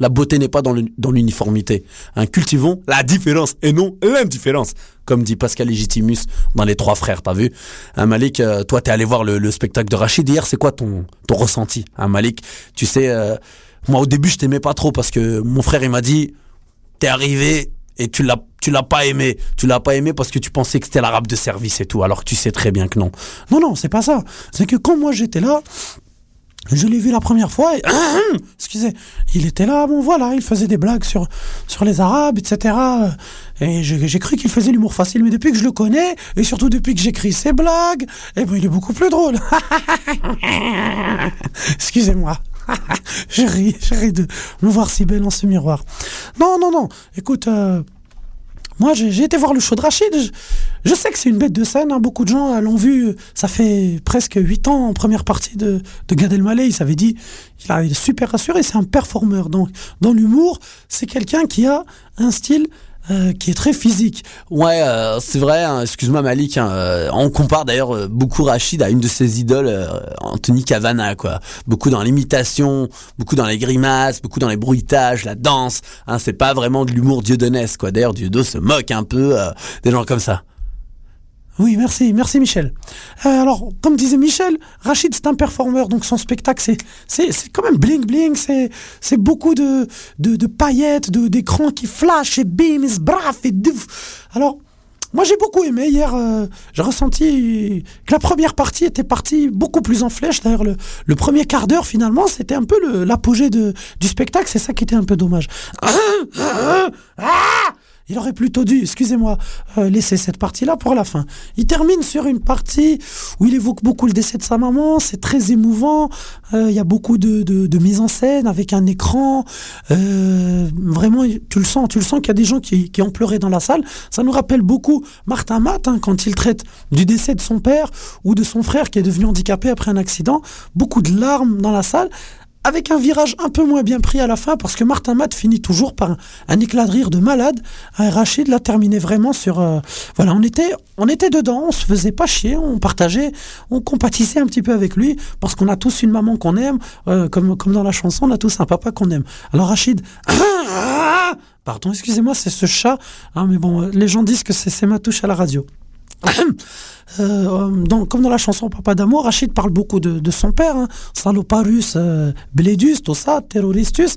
La beauté n'est pas dans l'uniformité. Hein, cultivons la différence et non l'indifférence, comme dit Pascal Légitimus dans Les Trois Frères. T'as vu Hein, Malik, euh, toi, t'es allé voir le, le spectacle de Rachid hier. C'est quoi ton ton ressenti hein, Malik, tu sais, euh, moi au début, je t'aimais pas trop parce que mon frère, il m'a dit, t'es arrivé et tu l'as tu l'as pas aimé. Tu l'as pas aimé parce que tu pensais que c'était l'arabe de service et tout, alors que tu sais très bien que non. Non, non, c'est pas ça. C'est que quand moi j'étais là, je l'ai vu la première fois et... Excusez, il était là, bon voilà, il faisait des blagues sur, sur les Arabes, etc. Et j'ai j'ai cru qu'il faisait l'humour facile, mais depuis que je le connais, et surtout depuis que j'écris ses blagues, eh ben il est beaucoup plus drôle. [LAUGHS] Excusez-moi. [LAUGHS] je ris, je ris de me voir si belle en ce miroir. Non, non, non, écoute... euh, moi, j'ai été voir le show de Rachid. Je, je sais que c'est une bête de scène. hein. Beaucoup de gens euh, l'ont vu. Ça fait presque 8 ans en première partie de, de Gad Elmaleh. Il s'avait dit, il, a, il est super rassuré. C'est un performeur. Donc, dans l'humour, c'est quelqu'un qui a un style euh, qui est très physique. Ouais, euh, c'est vrai. hein, Excuse-moi Malik. hein, euh, on compare d'ailleurs euh, beaucoup Rachid à une de ses idoles, Anthony Cavana, quoi. Beaucoup dans l'imitation, beaucoup dans les grimaces, beaucoup dans les bruitages, la danse. Hein, c'est pas vraiment de l'humour dieudonesque, quoi. D'ailleurs, Dieudo se moque un peu des gens comme ça. Oui, merci, merci Michel. Euh, alors, comme disait Michel, Rachid c'est un performeur, donc son spectacle c'est c'est c'est quand même bling bling, c'est c'est beaucoup de de, de paillettes, de d'écrans qui flashent et bim, et braf et douf. Alors, moi j'ai beaucoup aimé hier. euh, j'ai ressenti que la première partie était partie beaucoup plus en flèche. D'ailleurs, le le premier quart d'heure finalement c'était un peu l'apogée du spectacle. C'est ça qui était un peu dommage. [COUGHS] Il aurait plutôt dû, excusez-moi, euh, laisser cette partie-là pour la fin. Il termine sur une partie où il évoque beaucoup le décès de sa maman, c'est très émouvant, euh, il y a beaucoup de, mise en scène avec un écran, euh, vraiment, tu le sens, tu le sens qu'il y a des gens qui, qui ont pleuré dans la salle. Ça nous rappelle beaucoup Martin Matt, hein, quand il traite du décès de son père ou de son frère qui est devenu handicapé après un accident, beaucoup de larmes dans la salle avec un virage un peu moins bien pris à la fin parce que Martin Matt finit toujours par un, éclat de rire de malade. Et Rachid l'a terminé vraiment sur euh, voilà, on était on était dedans, on se faisait pas chier, on partageait, on compatissait un petit peu avec lui parce qu'on a tous une maman qu'on aime euh, comme dans la chanson, on a tous un papa qu'on aime. Alors Rachid [COUGHS] Pardon, excusez-moi, c'est ce chat. hein, mais bon, les gens disent que c'est ma touche à la radio. [COUGHS] Euh, dans- comme dans la chanson Papa d'amour, Rachid parle beaucoup de, son père, hein, Saloparus, euh, Blédus, tout ça, Terroristus,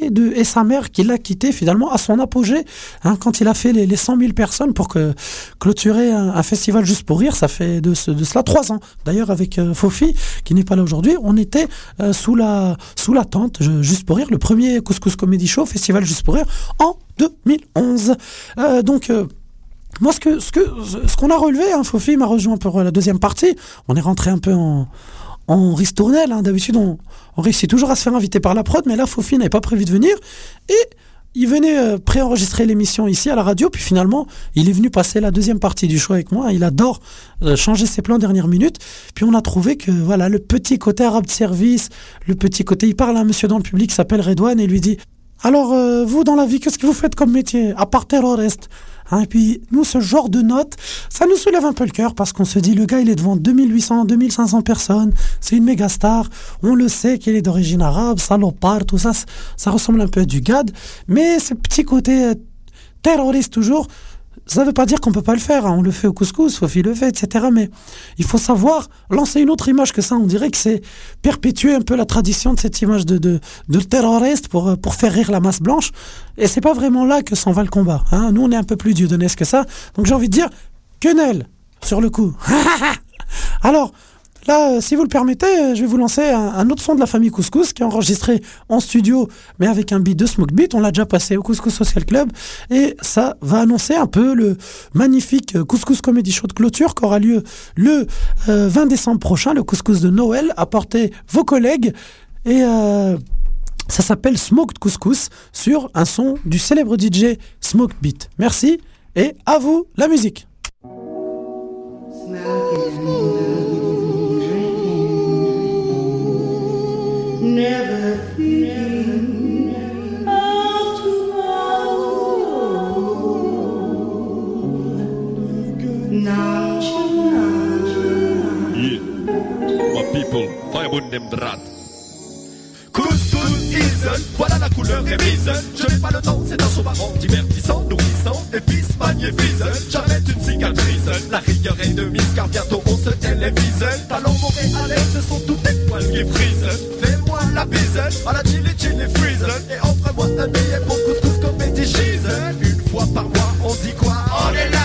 et, de, et sa mère qui l'a quitté finalement à son apogée, hein, quand il a fait les, les 100 000 personnes pour que, clôturer un, festival juste pour rire, ça fait de, de cela trois ans. D'ailleurs avec euh, Fofi, qui n'est pas là aujourd'hui, on était euh, sous la sous la tente, juste pour rire, le premier Couscous Comedy Show, festival juste pour rire, en 2011. Euh, donc... moi, ce qu'on a relevé, hein, Fofi m'a rejoint pour euh, la deuxième partie. On est rentré un peu en en ristournelle. Hein. D'habitude, on, on réussit toujours à se faire inviter par la prod, mais là, Fofi n'avait pas prévu de venir et il venait euh, préenregistrer l'émission ici à la radio, puis finalement, il est venu passer la deuxième partie du show avec moi. Il adore euh, changer ses plans dernière minute. Puis on a trouvé que voilà, le petit côté arabe de service, le petit côté, il parle à un monsieur dans le public qui s'appelle Redouane et lui dit alors, euh, vous, dans la vie, qu'est-ce que vous faites comme métier, à part terroriste Hein, Et puis, nous, ce genre de notes, ça nous soulève un peu le cœur parce qu'on se dit, le gars, il est devant 2800, 2500 personnes, c'est une méga star, on le sait qu'il est d'origine arabe, salopard, tout ça, ça ressemble un peu à du GAD, mais ce petit côté euh, terroriste toujours, ça ne veut pas dire qu'on peut pas le faire. hein. On le fait au couscous, Sophie le fait, etc. Mais il faut savoir lancer une autre image que ça. On dirait que c'est perpétuer un peu la tradition de cette image de, de, de terroriste pour, euh, pour faire rire la masse blanche. Et c'est pas vraiment là que s'en va le combat. hein. Nous, on est un peu plus dieudonnesque que ça. Donc j'ai envie de dire, quenelle sur le coup. [LAUGHS] Alors, là, euh, si vous le permettez, euh, je vais vous lancer un, autre son de la famille Couscous qui est enregistré en studio, mais avec un beat de Smoke Beat. On l'a déjà passé au Couscous Social Club. Et ça va annoncer un peu le magnifique euh, Couscous Comedy Show de clôture qui aura lieu le euh, 20 décembre prochain, le Couscous de Noël. Apportez vos collègues. Et ça s'appelle Smoked Couscous sur un son du célèbre DJ Smoke Beat. Merci et à vous la musique. Never thinking of tomorrow. Yeah. My people, firebun them drat. Couscous Voilà la couleur émise. Je n'ai pas le temps, c'est un marrant, divertissant, nourrissant, épice, magnifique. J'arrête une cicatrice. La rigueur est de mise car bientôt on se télévise. Talent montréalais, ce sont tous tes poils qui frisent. Fais-moi la bise à la chili chili freeze. Et offre-moi un billet pour couscous comédie cheese. Une fois par mois, on dit quoi? On est là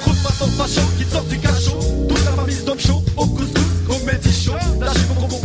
Trouve-moi son facho qui te sort du cachot. Toute la famille se donne chaud au couscous comédie show. Lâchez vos gros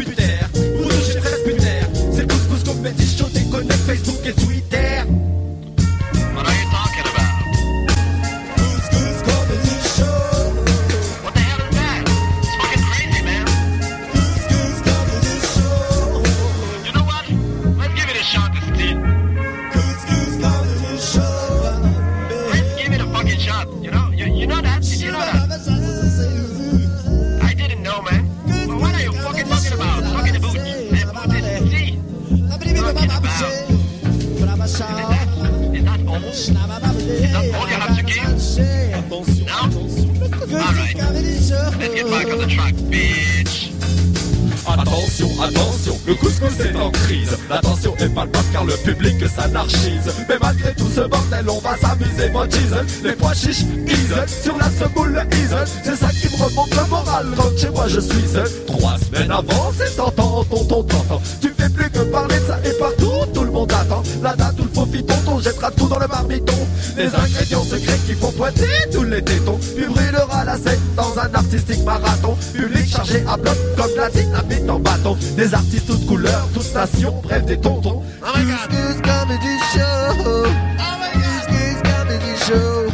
crise. L'attention est palpable car le public s'anarchise. Mais malgré tout ce bordel, on va s'amuser, mon diesel. Les pois chiches, ease, sur la semoule, ease. C'est ça qui me remonte le moral quand chez moi je suis seul. Trois semaines avant, c'est tentant, tonton, tonton. Tu fais plus que parler de ça et partout, tout le monde attend. La date ou le faux fit tonton, jettera tout dans le marmiton. Les ingrédients secrets qui font pointer tous les tétons. Brûleras la scène dans un artistique marathon. Public chargé à bloc comme la dynamite en bâton. Des artistes toutes couleurs, toutes nations, bref des tontons. Oh my god. Couscous comedy show. Oh my god. Couscous comedy show.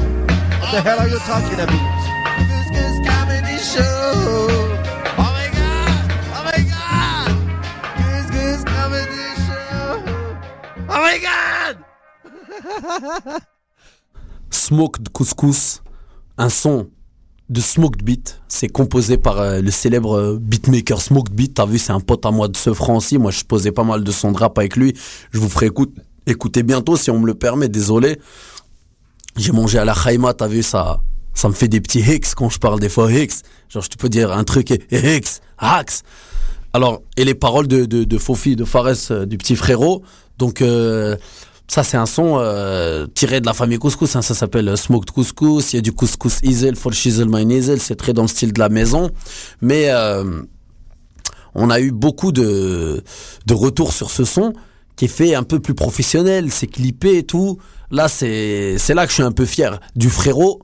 What the hell are you talking about? Couscous comedy show. Oh my god. Oh my god. Couscous comedy show. Oh my god. Smoked Couscous, un son de Smoked Beat. C'est composé par euh, le célèbre euh, beatmaker Smoked Beat. T'as vu, c'est un pote à moi de ce franc aussi. Moi, je posais pas mal de son de rap avec lui. Je vous ferai écoute, écouter bientôt si on me le permet. Désolé. J'ai mangé à la Khaïma, t'as vu, ça, ça me fait des petits hicks quand je parle des fois hicks. Genre, je te peux dire un truc et hicks, hacks. Alors, et les paroles de, de, de Fofi, de Fares, euh, du petit frérot. Donc, ça, c'est un son euh, tiré de la famille Couscous. hein. Ça s'appelle euh, Smoked Couscous. Il y a du Couscous Easel, for Shizzle My Nizzle. C'est très dans le style de la maison. Mais euh, on a eu beaucoup de, de retours sur ce son qui est fait un peu plus professionnel. C'est clippé et tout. Là, c'est c'est là que je suis un peu fier du frérot.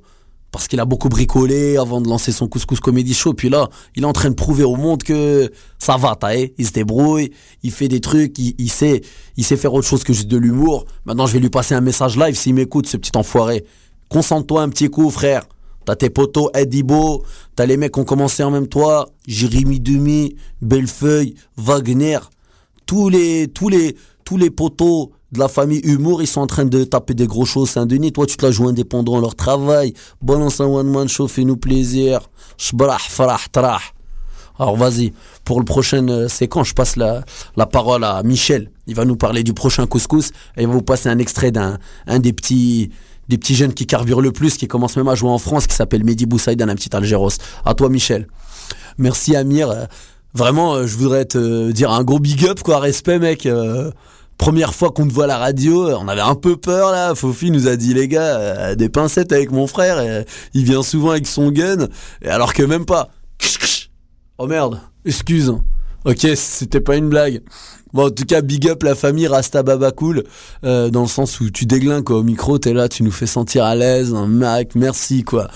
Parce qu'il a beaucoup bricolé avant de lancer son Couscous Comedy Show. Puis là, il est en train de prouver au monde que ça va, t'as Il se débrouille, il fait des trucs, il, il sait, il sait faire autre chose que juste de l'humour. Maintenant, je vais lui passer un message live s'il m'écoute, ce petit enfoiré. Concentre-toi un petit coup, frère. T'as tes potos Edibo, t'as les mecs qui ont commencé en même toi, Jérémy Demi, Bellefeuille, Wagner, tous les, tous les, tous les potos de la famille Humour, ils sont en train de taper des gros shows Saint-Denis. Toi, tu te la joues indépendant leur travail. Balance un one-man show, fais-nous plaisir. Shbrah, farah, trah. Alors vas-y, pour le prochain euh, séquence, je passe la, la parole à Michel. Il va nous parler du prochain couscous et il va vous passer un extrait d'un un des petits des petits jeunes qui carburent le plus, qui commence même à jouer en France, qui s'appelle Mehdi Boussaïdan, un petit Algéros. À toi Michel. Merci Amir. Euh, Vraiment, euh, je voudrais te dire un gros big up, quoi, respect mec. Euh, Première fois qu'on te voit la radio, on avait un peu peur là. Fofi nous a dit les gars, euh, des pincettes avec mon frère. et il vient souvent avec son gun, et alors que même pas. Oh merde, excuse. Ok, c'était pas une blague. Bon, en tout cas, big up la famille Rasta Baba Cool, euh, dans le sens où tu déglingues quoi. Au micro, t'es là, tu nous fais sentir à l'aise, Mac, merci quoi.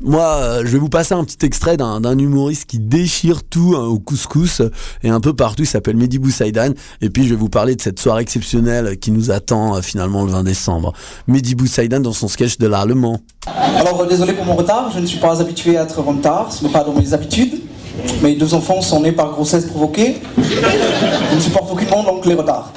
Moi, euh, je vais vous passer un petit extrait d'un humoriste qui déchire tout hein, au couscous et un peu partout. Il s'appelle Mehdi Boussaïdan. Et puis, je vais vous parler de cette soirée exceptionnelle qui nous attend euh, finalement le 20 décembre. Mehdi Boussaïdan dans son sketch de l'Allemand. Alors, euh, désolé pour mon retard, je ne suis pas habitué à être en retard, ce n'est pas dans mes habitudes. Mes deux enfants sont nés par grossesse provoquée. Je ne supporte aucunement donc les retards.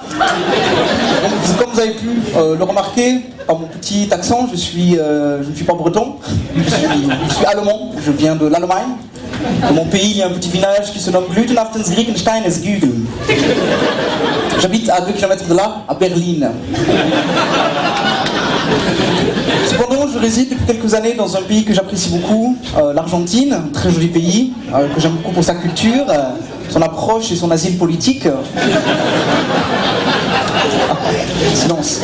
Comme vous avez pu euh, le remarquer, par mon petit accent, je, suis, euh, je ne suis pas breton, je suis, allemand, je viens de l'Allemagne. Dans mon pays, il y a un petit village qui se nomme Blütenhaftens Griekenstein es Gügel. J'habite à 2 km de là, à Berlin. Cependant, je réside depuis quelques années dans un pays que j'apprécie beaucoup, euh, l'Argentine, très joli pays, euh, que j'aime beaucoup pour sa culture, euh, son approche et son asile politique. Silence.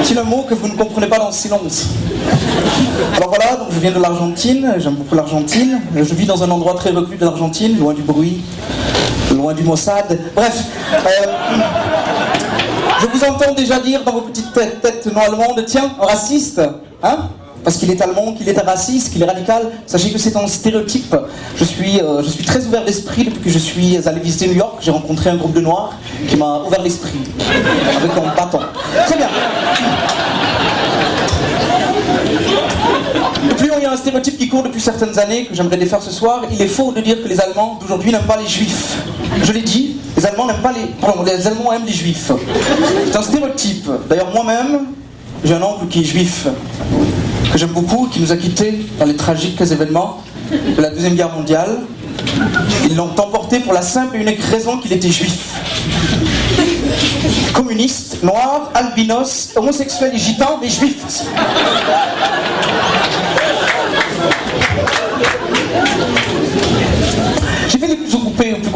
Est-il un mot que vous ne comprenez pas dans le silence Alors voilà, donc je viens de l'Argentine, j'aime beaucoup l'Argentine. Je vis dans un endroit très reclus de l'Argentine, loin du bruit, loin du Mossad. Bref, euh, je vous entends déjà dire dans vos petites têtes, non allemandes, tiens, raciste, hein parce qu'il est allemand, qu'il est raciste, qu'il est radical. Sachez que c'est un stéréotype. Je suis, euh, je suis très ouvert d'esprit depuis que je suis allé visiter New York. J'ai rencontré un groupe de noirs qui m'a ouvert l'esprit avec un bâton. Très bien. De plus, il y a un stéréotype qui court depuis certaines années que j'aimerais défaire ce soir. Il est faux de dire que les Allemands d'aujourd'hui n'aiment pas les Juifs. Je l'ai dit, les Allemands n'aiment pas les. Pardon, les Allemands aiment les Juifs. C'est un stéréotype. D'ailleurs, moi-même, j'ai un oncle qui est juif, que j'aime beaucoup, qui nous a quittés dans les tragiques événements de la Deuxième Guerre mondiale. Ils l'ont emporté pour la simple et unique raison qu'il était juif. Communiste, noir, albinos, homosexuel et gitan, mais juif.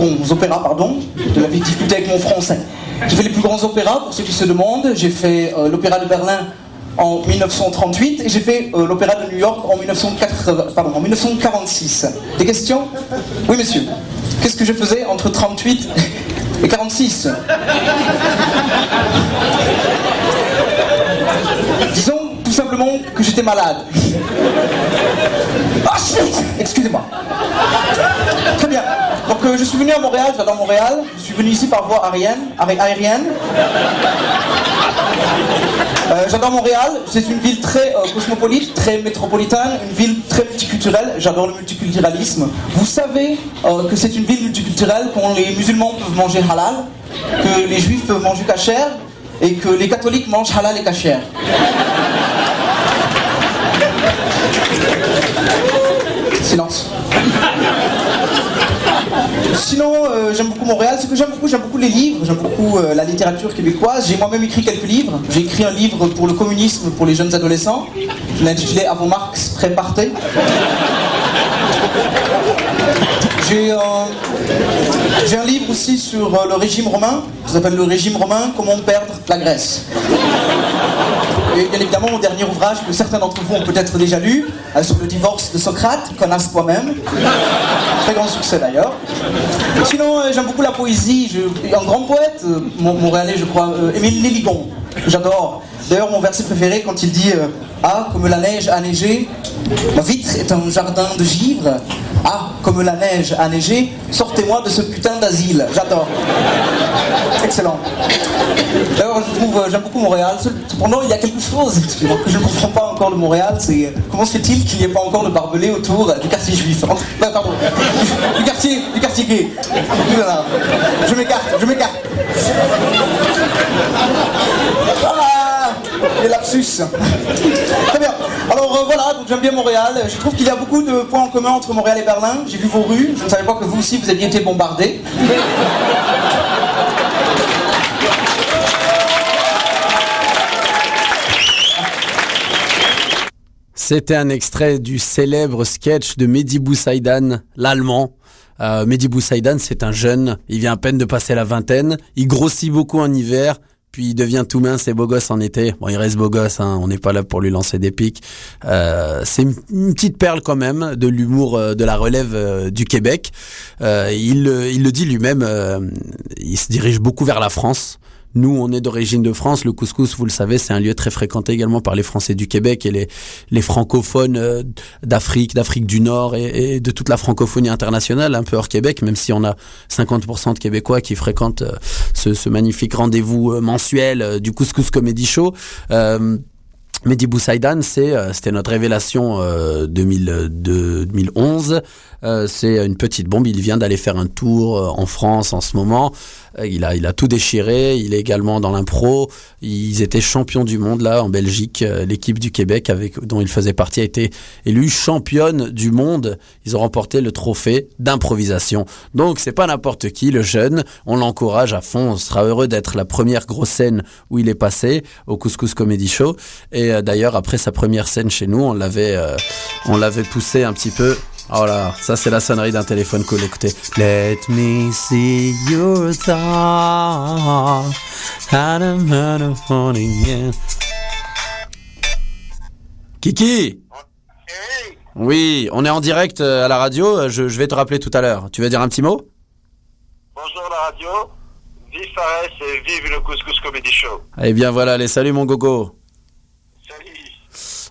Grands opéras, pardon, de la difficulté avec mon français. J'ai fait les plus grands opéras, pour ceux qui se demandent. J'ai fait euh, l'opéra de Berlin en 1938 et j'ai fait euh, l'opéra de New York en, 1980 pardon, en 1946. Des questions? Oui, monsieur. Qu'est-ce que je faisais entre 38 et 46 Disons tout simplement que j'étais malade. Ah Excusez-moi. Très bien. Donc euh, je suis venu à Montréal, j'adore Montréal. Je suis venu ici par voie aérienne. aérienne. Euh, j'adore Montréal, c'est une ville très euh, cosmopolite, très métropolitaine, une ville très multiculturelle, j'adore le multiculturalisme. Vous savez que c'est une ville multiculturelle, quand les musulmans peuvent manger halal, que les juifs peuvent manger kasher, et que les catholiques mangent halal et kasher. Silence. Sinon, euh, j'aime beaucoup Montréal. Ce que j'aime beaucoup, j'aime beaucoup les livres, j'aime beaucoup euh, la littérature québécoise. J'ai moi-même écrit quelques livres. J'ai écrit un livre pour le communisme pour les jeunes adolescents. Je l'ai intitulé Avant Marx, prépartez. J'ai euh, j'ai un livre aussi sur le régime romain. Ça s'appelle Le régime romain, comment perdre la Grèce. Et bien évidemment, mon dernier ouvrage que certains d'entre vous ont peut-être déjà lu, euh, sur le divorce de Socrate, connasse toi-même. [LAUGHS] Très grand succès d'ailleurs. Sinon, euh, j'aime beaucoup la poésie. Je, un grand poète, euh, mon- montréalais, je crois, Émile que J'adore. D'ailleurs, mon verset préféré, quand il dit euh, Ah, comme la neige a neigé, ma vitre est un jardin de givre. Ah, comme la neige a neigé, sortez-moi de ce putain d'asile. J'adore. Excellent. D'ailleurs, je trouve, euh, j'aime beaucoup Montréal. Cependant, il y a quelque chose que je ne comprends pas encore de Montréal. C'est euh, comment se fait-il qu'il n'y ait pas encore de barbelés autour du quartier juif Entre- euh, Pardon, [LAUGHS] du quartier, du quartier gay. Je m'écarte, je m'écarte. Les lapsus. Très bien. Alors euh, voilà, donc j'aime bien Montréal. Je trouve qu'il y a beaucoup de points en commun entre Montréal et Berlin. J'ai vu vos rues. Je ne savais pas que vous aussi vous aviez été bombardés. C'était un extrait du célèbre sketch de Mehdi Boussaïdan, l'allemand. Euh, Mehdi Boussaïdan, c'est un jeune, il vient à peine de passer la vingtaine, il grossit beaucoup en hiver, puis il devient tout mince et beau gosse en été. Bon, il reste beau gosse, hein, on n'est pas là pour lui lancer des pics. Euh, c'est une, petite perle quand même de l'humour euh, de la relève euh, du Québec. Euh, il, le- il le dit lui-même, il se dirige beaucoup vers la France. Nous, on est d'origine de France. Le couscous, vous le savez, c'est un lieu très fréquenté également par les Français du Québec et les, francophones euh, d'Afrique, d'Afrique du Nord et, de toute la francophonie internationale, un peu hors Québec, même si on a 50% de Québécois qui fréquentent euh, ce, magnifique rendez-vous euh, mensuel du Couscous Comedy Show. Euh, Mehdi Boussaïdan, c'était notre révélation euh, 2002, 2011. Euh, c'est une petite bombe. Il vient d'aller faire un tour euh, en France en ce moment. Euh, il a, il a tout déchiré. Il est également dans l'impro. Ils étaient champions du monde là en Belgique. L'équipe du Québec avec dont il faisait partie a été élue championne du monde. Ils ont remporté le trophée d'improvisation. Donc c'est pas n'importe qui. Le jeune, on l'encourage à fond. On sera heureux d'être la première grosse scène où il est passé au Couscous Comedy Show. Et d'ailleurs après sa première scène chez nous, on l'avait, euh, on l'avait poussé un petit peu Oh là, ça c'est la sonnerie d'un téléphone cool, écoutez. Let me see your thoughts. Kiki Oui, on est en direct euh, à la radio, euh, je, je vais te rappeler tout à l'heure. Tu veux dire un petit mot? Bonjour la radio, vive Fares et vive le Couscous Comedy Show. Eh bien voilà, allez, salut mon gogo.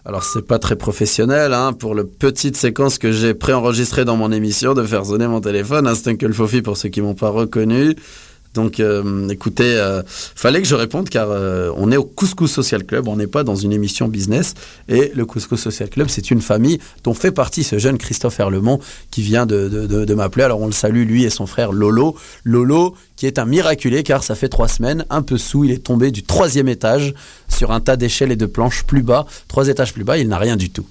Alors c'est pas très professionnel hein, pour le petite séquence que j'ai préenregistrée dans mon émission de faire sonner mon téléphone. Hein, c'est Uncle Fofi pour ceux qui m'ont pas reconnu. Donc euh, écoutez, euh, fallait que je réponde car euh, on est au Couscous Social Club, on n'est pas dans une émission business et le Couscous Social Club c'est une famille dont fait partie ce jeune Christophe Herlemont qui vient de, m'appeler. Alors on le salue lui et son frère Lolo. Lolo qui est un miraculé car ça fait trois semaines, un peu sous, il est tombé du troisième étage sur un tas d'échelles et de planches plus bas, trois étages plus bas, il n'a rien du tout.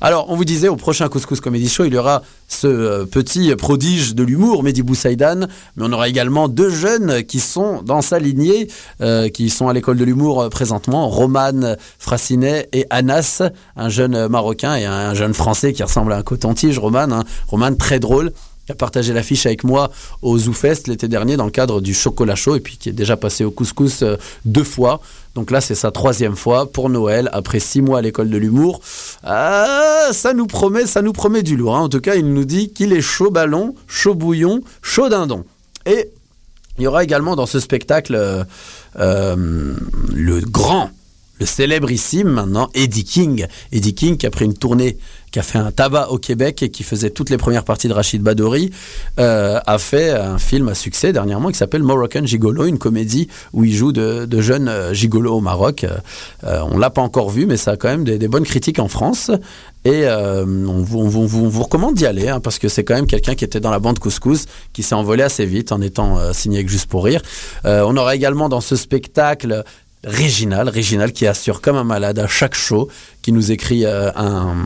Alors, on vous disait, au prochain Couscous Comedy Show, il y aura ce euh, petit prodige de l'humour, Mehdi Boussaïdan, mais on aura également deux jeunes qui sont dans sa lignée, euh, qui sont à l'école de l'humour euh, présentement, Roman Frassinet et Anas, un jeune Marocain et un jeune Français qui ressemble à un coton-tige, Roman, hein. Roman très drôle, a partagé l'affiche avec moi au ZooFest l'été dernier dans le cadre du Chocolat Chaud et puis qui est déjà passé au couscous euh, deux fois. Donc là, c'est sa troisième fois pour Noël, après six mois à l'école de l'humour. Ah, ça nous promet, ça nous promet du lourd. hein. En tout cas, il nous dit qu'il est chaud ballon, chaud bouillon, chaud dindon. Et il y aura également dans ce spectacle euh, euh, le grand, le célébrissime maintenant, Eddie King. Eddie King qui a pris une tournée, qui a fait un tabac au Québec et qui faisait toutes les premières parties de Rachid Badouri, euh, a fait un film à succès dernièrement qui s'appelle Moroccan Gigolo, une comédie où il joue de, jeunes euh, gigolos au Maroc. Euh, euh, on l'a pas encore vu, mais ça a quand même des, bonnes critiques en France. Et euh, on, vous, recommande d'y aller, hein, parce que c'est quand même quelqu'un qui était dans la bande Couscous, qui s'est envolé assez vite en étant signé avec Juste pour Rire. On aura également dans ce spectacle Réginal, Réginal qui assure comme un malade à chaque show, qui nous écrit euh, un,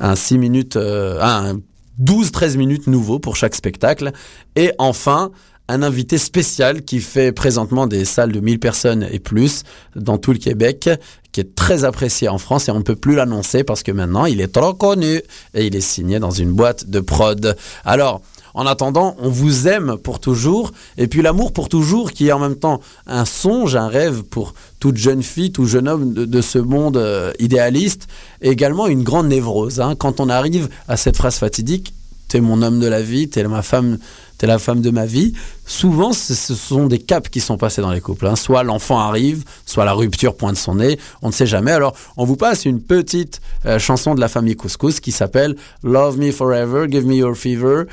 un 6 minutes, euh, un 12-13 minutes nouveau pour chaque spectacle. Et enfin, un invité spécial qui fait présentement des salles de 1000 personnes et plus dans tout le Québec, qui est très apprécié en France et on ne peut plus l'annoncer parce que maintenant il est trop connu et il est signé dans une boîte de prod. Alors, en attendant, on vous aime pour toujours, et puis l'amour pour toujours, qui est en même temps un songe, un rêve pour toute jeune fille, tout jeune homme de, ce monde euh, idéaliste, et également une grande névrose. hein. Quand on arrive à cette phrase fatidique, t'es mon homme de la vie, t'es ma femme, t'es la femme de ma vie. Souvent, ce, sont des caps qui sont passés dans les couples. hein. Soit l'enfant arrive, soit la rupture pointe son nez. On ne sait jamais. Alors, on vous passe une petite euh, chanson de la famille Couscous qui s'appelle Love Me Forever, Give Me Your Fever,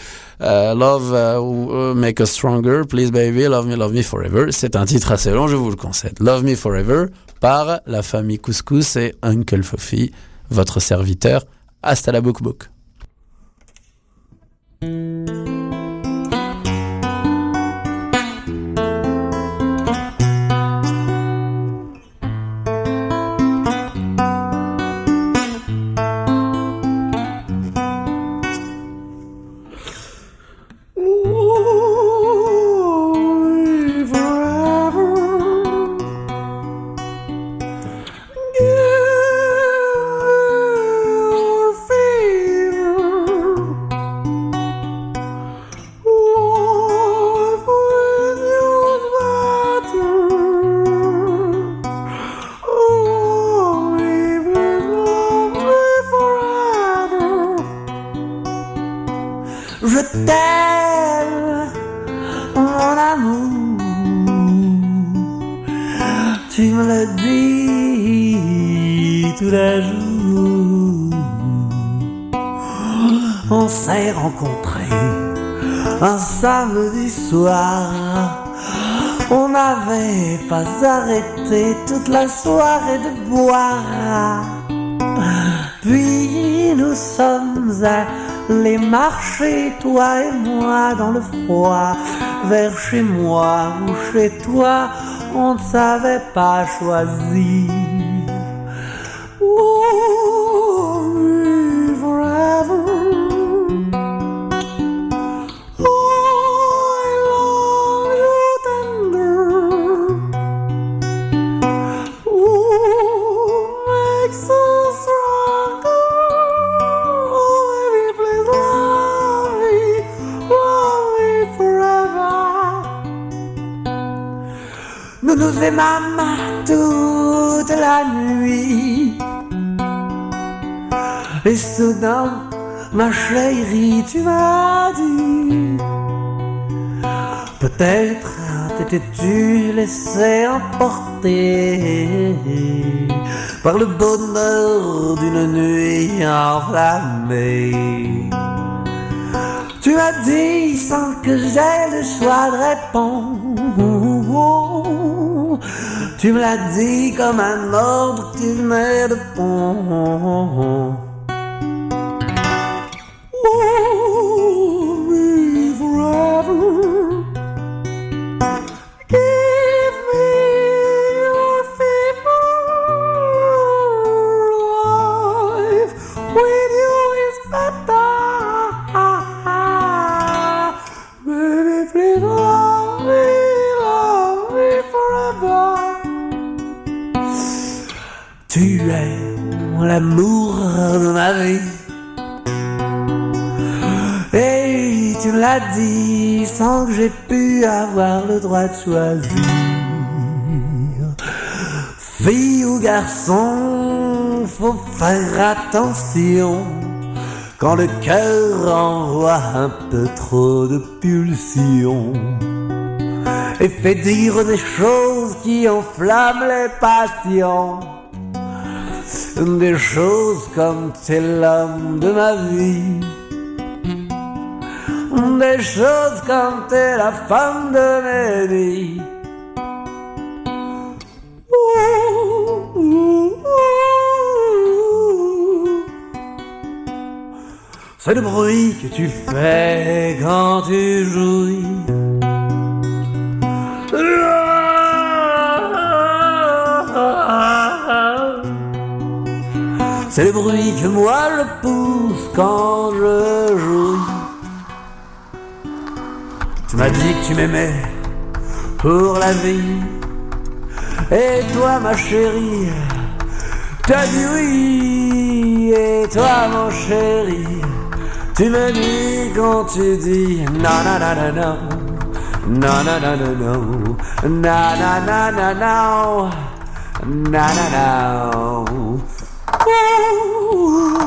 euh, Love uh, Make Us Stronger, Please Baby, Love Me, Love Me Forever. C'est un titre assez long, je vous le concède. Love Me Forever par la famille Couscous et Uncle Fofi, votre serviteur. Hasta la book book. On s'est rencontrés un samedi soir. On n'avait pas arrêté toute la soirée de boire. Puis nous sommes allés marcher, toi et moi, dans le froid, vers chez moi ou chez toi, on ne savait pas choisir. Et soudain, ma chérie, tu m'as dit Peut-être t'étais-tu laissé emporter par le bonheur d'une nuit enflammée. Tu m'as dit sans que j'aie le choix de répondre. Tu me l'as dit comme un ordre qui venait de. Tu es l'amour de ma vie. Et tu me l'as dit sans que j'ai pu avoir le droit de choisir. Fille ou garçon, faut faire attention quand le cœur envoie un peu trop de pulsions et fait dire des choses qui enflamment les passions. Des choses comme t'es l'homme de ma vie. Des choses comme t'es la femme de mes nuits. C'est le bruit que tu fais quand tu jouis. C'est le bruit que moi je pousse quand je jouis. Tu m'as dit que tu m'aimais pour la vie. Et toi, ma chérie, t'as dit oui. Et toi, mon chéri, tu me dis quand tu dis non, non, non, non, non. Non, non, non, non, non. Non, non, non, non, non. Non, non, non. Whoa.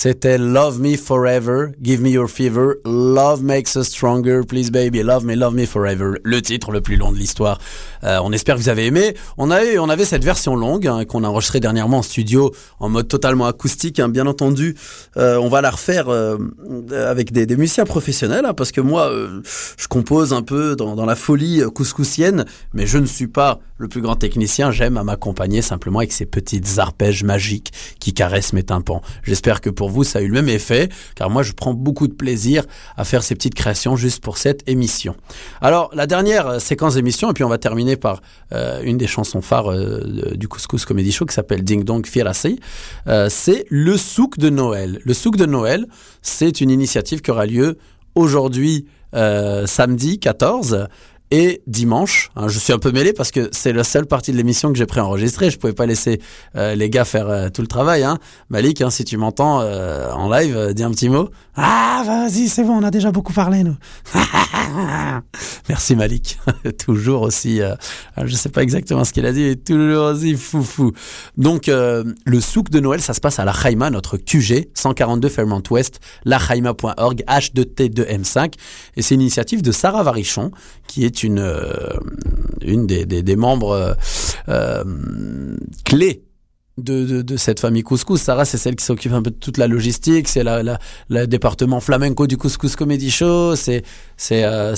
C'était Love Me Forever, Give Me Your Fever, Love Makes Us Stronger, Please Baby, Love Me, Love Me Forever, le titre le plus long de l'histoire. Euh, on espère que vous avez aimé. On, a eu, on avait cette version longue hein, qu'on a enregistrée dernièrement en studio en mode totalement acoustique, hein, bien entendu. Euh, on va la refaire euh, avec des, musiciens professionnels, hein, parce que moi, je compose un peu dans, dans la folie couscousienne, mais je ne suis pas le plus grand technicien. J'aime à m'accompagner simplement avec ces petites arpèges magiques qui caressent mes tympans. J'espère que pour vous, ça a eu le même effet, car moi, je prends beaucoup de plaisir à faire ces petites créations juste pour cette émission. Alors, la dernière séquence d'émission, et puis on va terminer par euh, une des chansons phares euh, du Couscous Comedy Show qui s'appelle Ding Dong euh, c'est le souk de Noël. Le souk de Noël, c'est une initiative qui aura lieu aujourd'hui, samedi 14, et dimanche. Hein, je suis un peu mêlé parce que c'est la seule partie de l'émission que j'ai préenregistrée. Je pouvais pas laisser euh, les gars faire euh, tout le travail. Hein. Malik, hein, si tu m'entends euh, en live, dis un petit mot. Ah, vas-y, c'est bon, on a déjà beaucoup parlé, nous. [LAUGHS] Merci Malik, [LAUGHS] toujours aussi. je sais pas exactement ce qu'il a dit, mais toujours aussi foufou. Donc le souk de Noël, ça se passe à la Haïma, notre QG, 142 Fairmont West, lahaima.org, H2T2M5, et c'est une initiative de Sarah Varichon qui est une, euh, une des, des, membres euh, clés de, de, cette famille Couscous. Sarah, c'est celle qui s'occupe un peu de toute la logistique, c'est la, le département flamenco du Couscous Comedy Show, c'est c'est euh,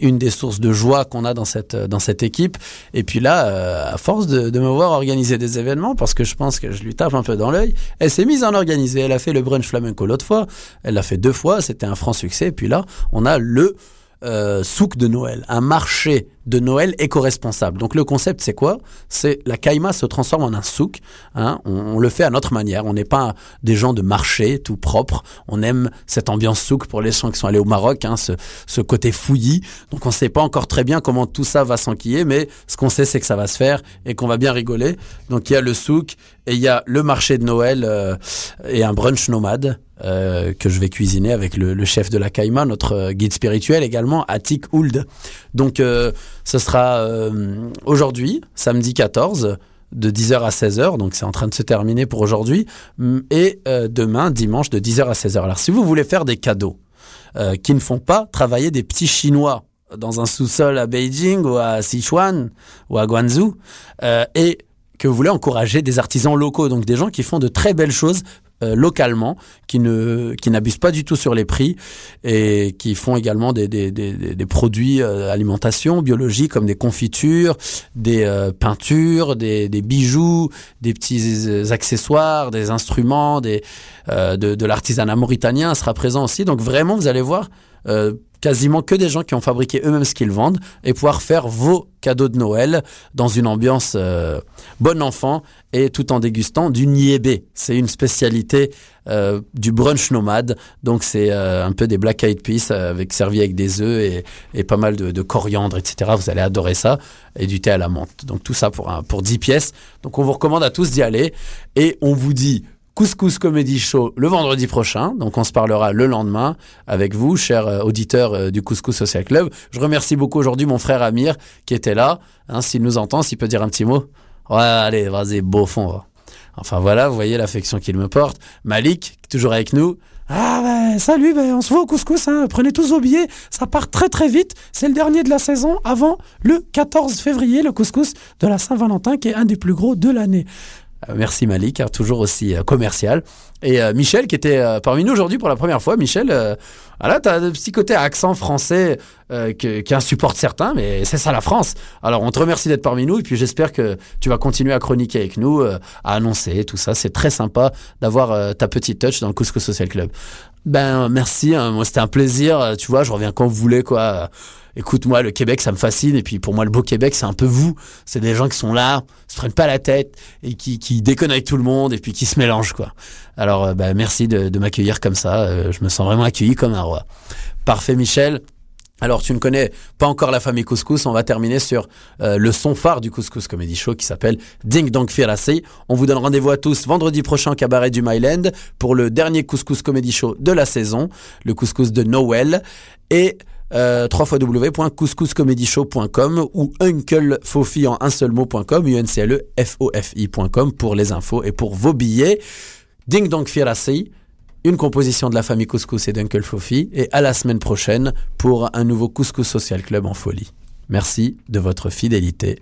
une des sources de joie qu'on a dans cette dans cette équipe. Et puis là, euh, à force de, de, me voir organiser des événements, parce que je pense que je lui tape un peu dans l'œil, elle s'est mise en organiser. Elle a fait le brunch flamenco l'autre fois, elle l'a fait deux fois, c'était un franc succès. Et puis là, on a le euh, souk de Noël, un marché de Noël éco-responsable. Donc le concept, c'est quoi? C'est la caïma se transforme en un souk. Hein, on, on, le fait à notre manière. On n'est pas des gens de marché tout propre. On aime cette ambiance souk pour les gens qui sont allés au Maroc, hein, ce, ce, côté fouillis. Donc on ne sait pas encore très bien comment tout ça va s'enquiller, mais ce qu'on sait, c'est que ça va se faire et qu'on va bien rigoler. Donc il y a le souk et il y a le marché de Noël euh, et un brunch nomade. Euh, que je vais cuisiner avec le, chef de la Caïma, notre euh, guide spirituel également, Atik Ould. Donc euh, ce sera aujourd'hui, samedi 14, de 10h à 16h, donc c'est en train de se terminer pour aujourd'hui, et euh, demain, dimanche, de 10h à 16h. Alors si vous voulez faire des cadeaux qui ne font pas travailler des petits Chinois dans un sous-sol à Beijing ou à Sichuan ou à Guangzhou, et que vous voulez encourager des artisans locaux, donc des gens qui font de très belles choses euh, localement, qui ne qui n'abusent pas du tout sur les prix et qui font également des, des, des, des produits euh, alimentation biologiques comme des confitures, des euh, peintures, des, des bijoux, des petits accessoires, des instruments, des de, de l'artisanat mauritanien sera présent aussi. Donc vraiment, vous allez voir quasiment que des gens qui ont fabriqué eux-mêmes ce qu'ils vendent et pouvoir faire vos cadeaux de Noël dans une ambiance euh, bon enfant et tout en dégustant du niébé. C'est une spécialité euh, du brunch nomade, donc c'est euh, un peu des black eyed peas avec servi avec des œufs et, et pas mal de, coriandre, etc. Vous allez adorer ça et du thé à la menthe. Donc tout ça pour pour 10 pièces. Donc on vous recommande à tous d'y aller et on vous dit Couscous Comedy Show le vendredi prochain. Donc on se parlera le lendemain avec vous, chers euh, auditeurs euh, du Couscous Social Club. Je remercie beaucoup aujourd'hui mon frère Amir qui était là. Hein, s'il nous entend, s'il peut dire un petit mot. Ouais, allez, vas-y, beau fond. Enfin voilà, vous voyez l'affection qu'il me porte. Malik, toujours avec nous. Ah ben salut, ben, on se voit au couscous, hein. prenez tous vos billets, ça part très très vite, c'est le dernier de la saison avant le 14 février, le couscous de la Saint-Valentin qui est un des plus gros de l'année. Euh, merci Malik, hein, toujours aussi euh, commercial. Et euh, Michel qui était parmi nous aujourd'hui pour la première fois. Michel, voilà, tu as un petit côté accent français que, qui insupporte certains, mais c'est ça la France. Alors on te remercie d'être parmi nous et puis j'espère que tu vas continuer à chroniquer avec nous, à annoncer tout ça. C'est très sympa d'avoir ta petite touch dans le Couscous Social Club. Ben merci, hein, moi c'était un plaisir. Tu vois, je reviens quand vous voulez quoi écoute, moi, le Québec, ça me fascine. Et puis, pour moi, le beau Québec, c'est un peu vous. C'est des gens qui sont là, se prennent pas la tête et qui, qui déconnent avec tout le monde et puis qui se mélangent, quoi. Alors, euh, bah, merci de, de m'accueillir comme ça. Euh, je me sens vraiment accueilli comme un roi. Parfait, Michel. Alors tu ne connais pas encore la famille Couscous, on va terminer sur euh, le son phare du Couscous Comedy Show qui s'appelle Ding Dong Firassi. On vous donne rendez-vous à tous vendredi prochain au cabaret du Myland pour le dernier Couscous Comedy Show de la saison, le Couscous de Noël et euh, www.couscouscomedyshow.com ou unclefofi en un seul mot.com, e pour les infos et pour vos billets. Ding Dong Firassi une composition de la famille Couscous et d'Uncle Fofi, et à la semaine prochaine pour un nouveau Couscous Social Club en folie. Merci de votre fidélité.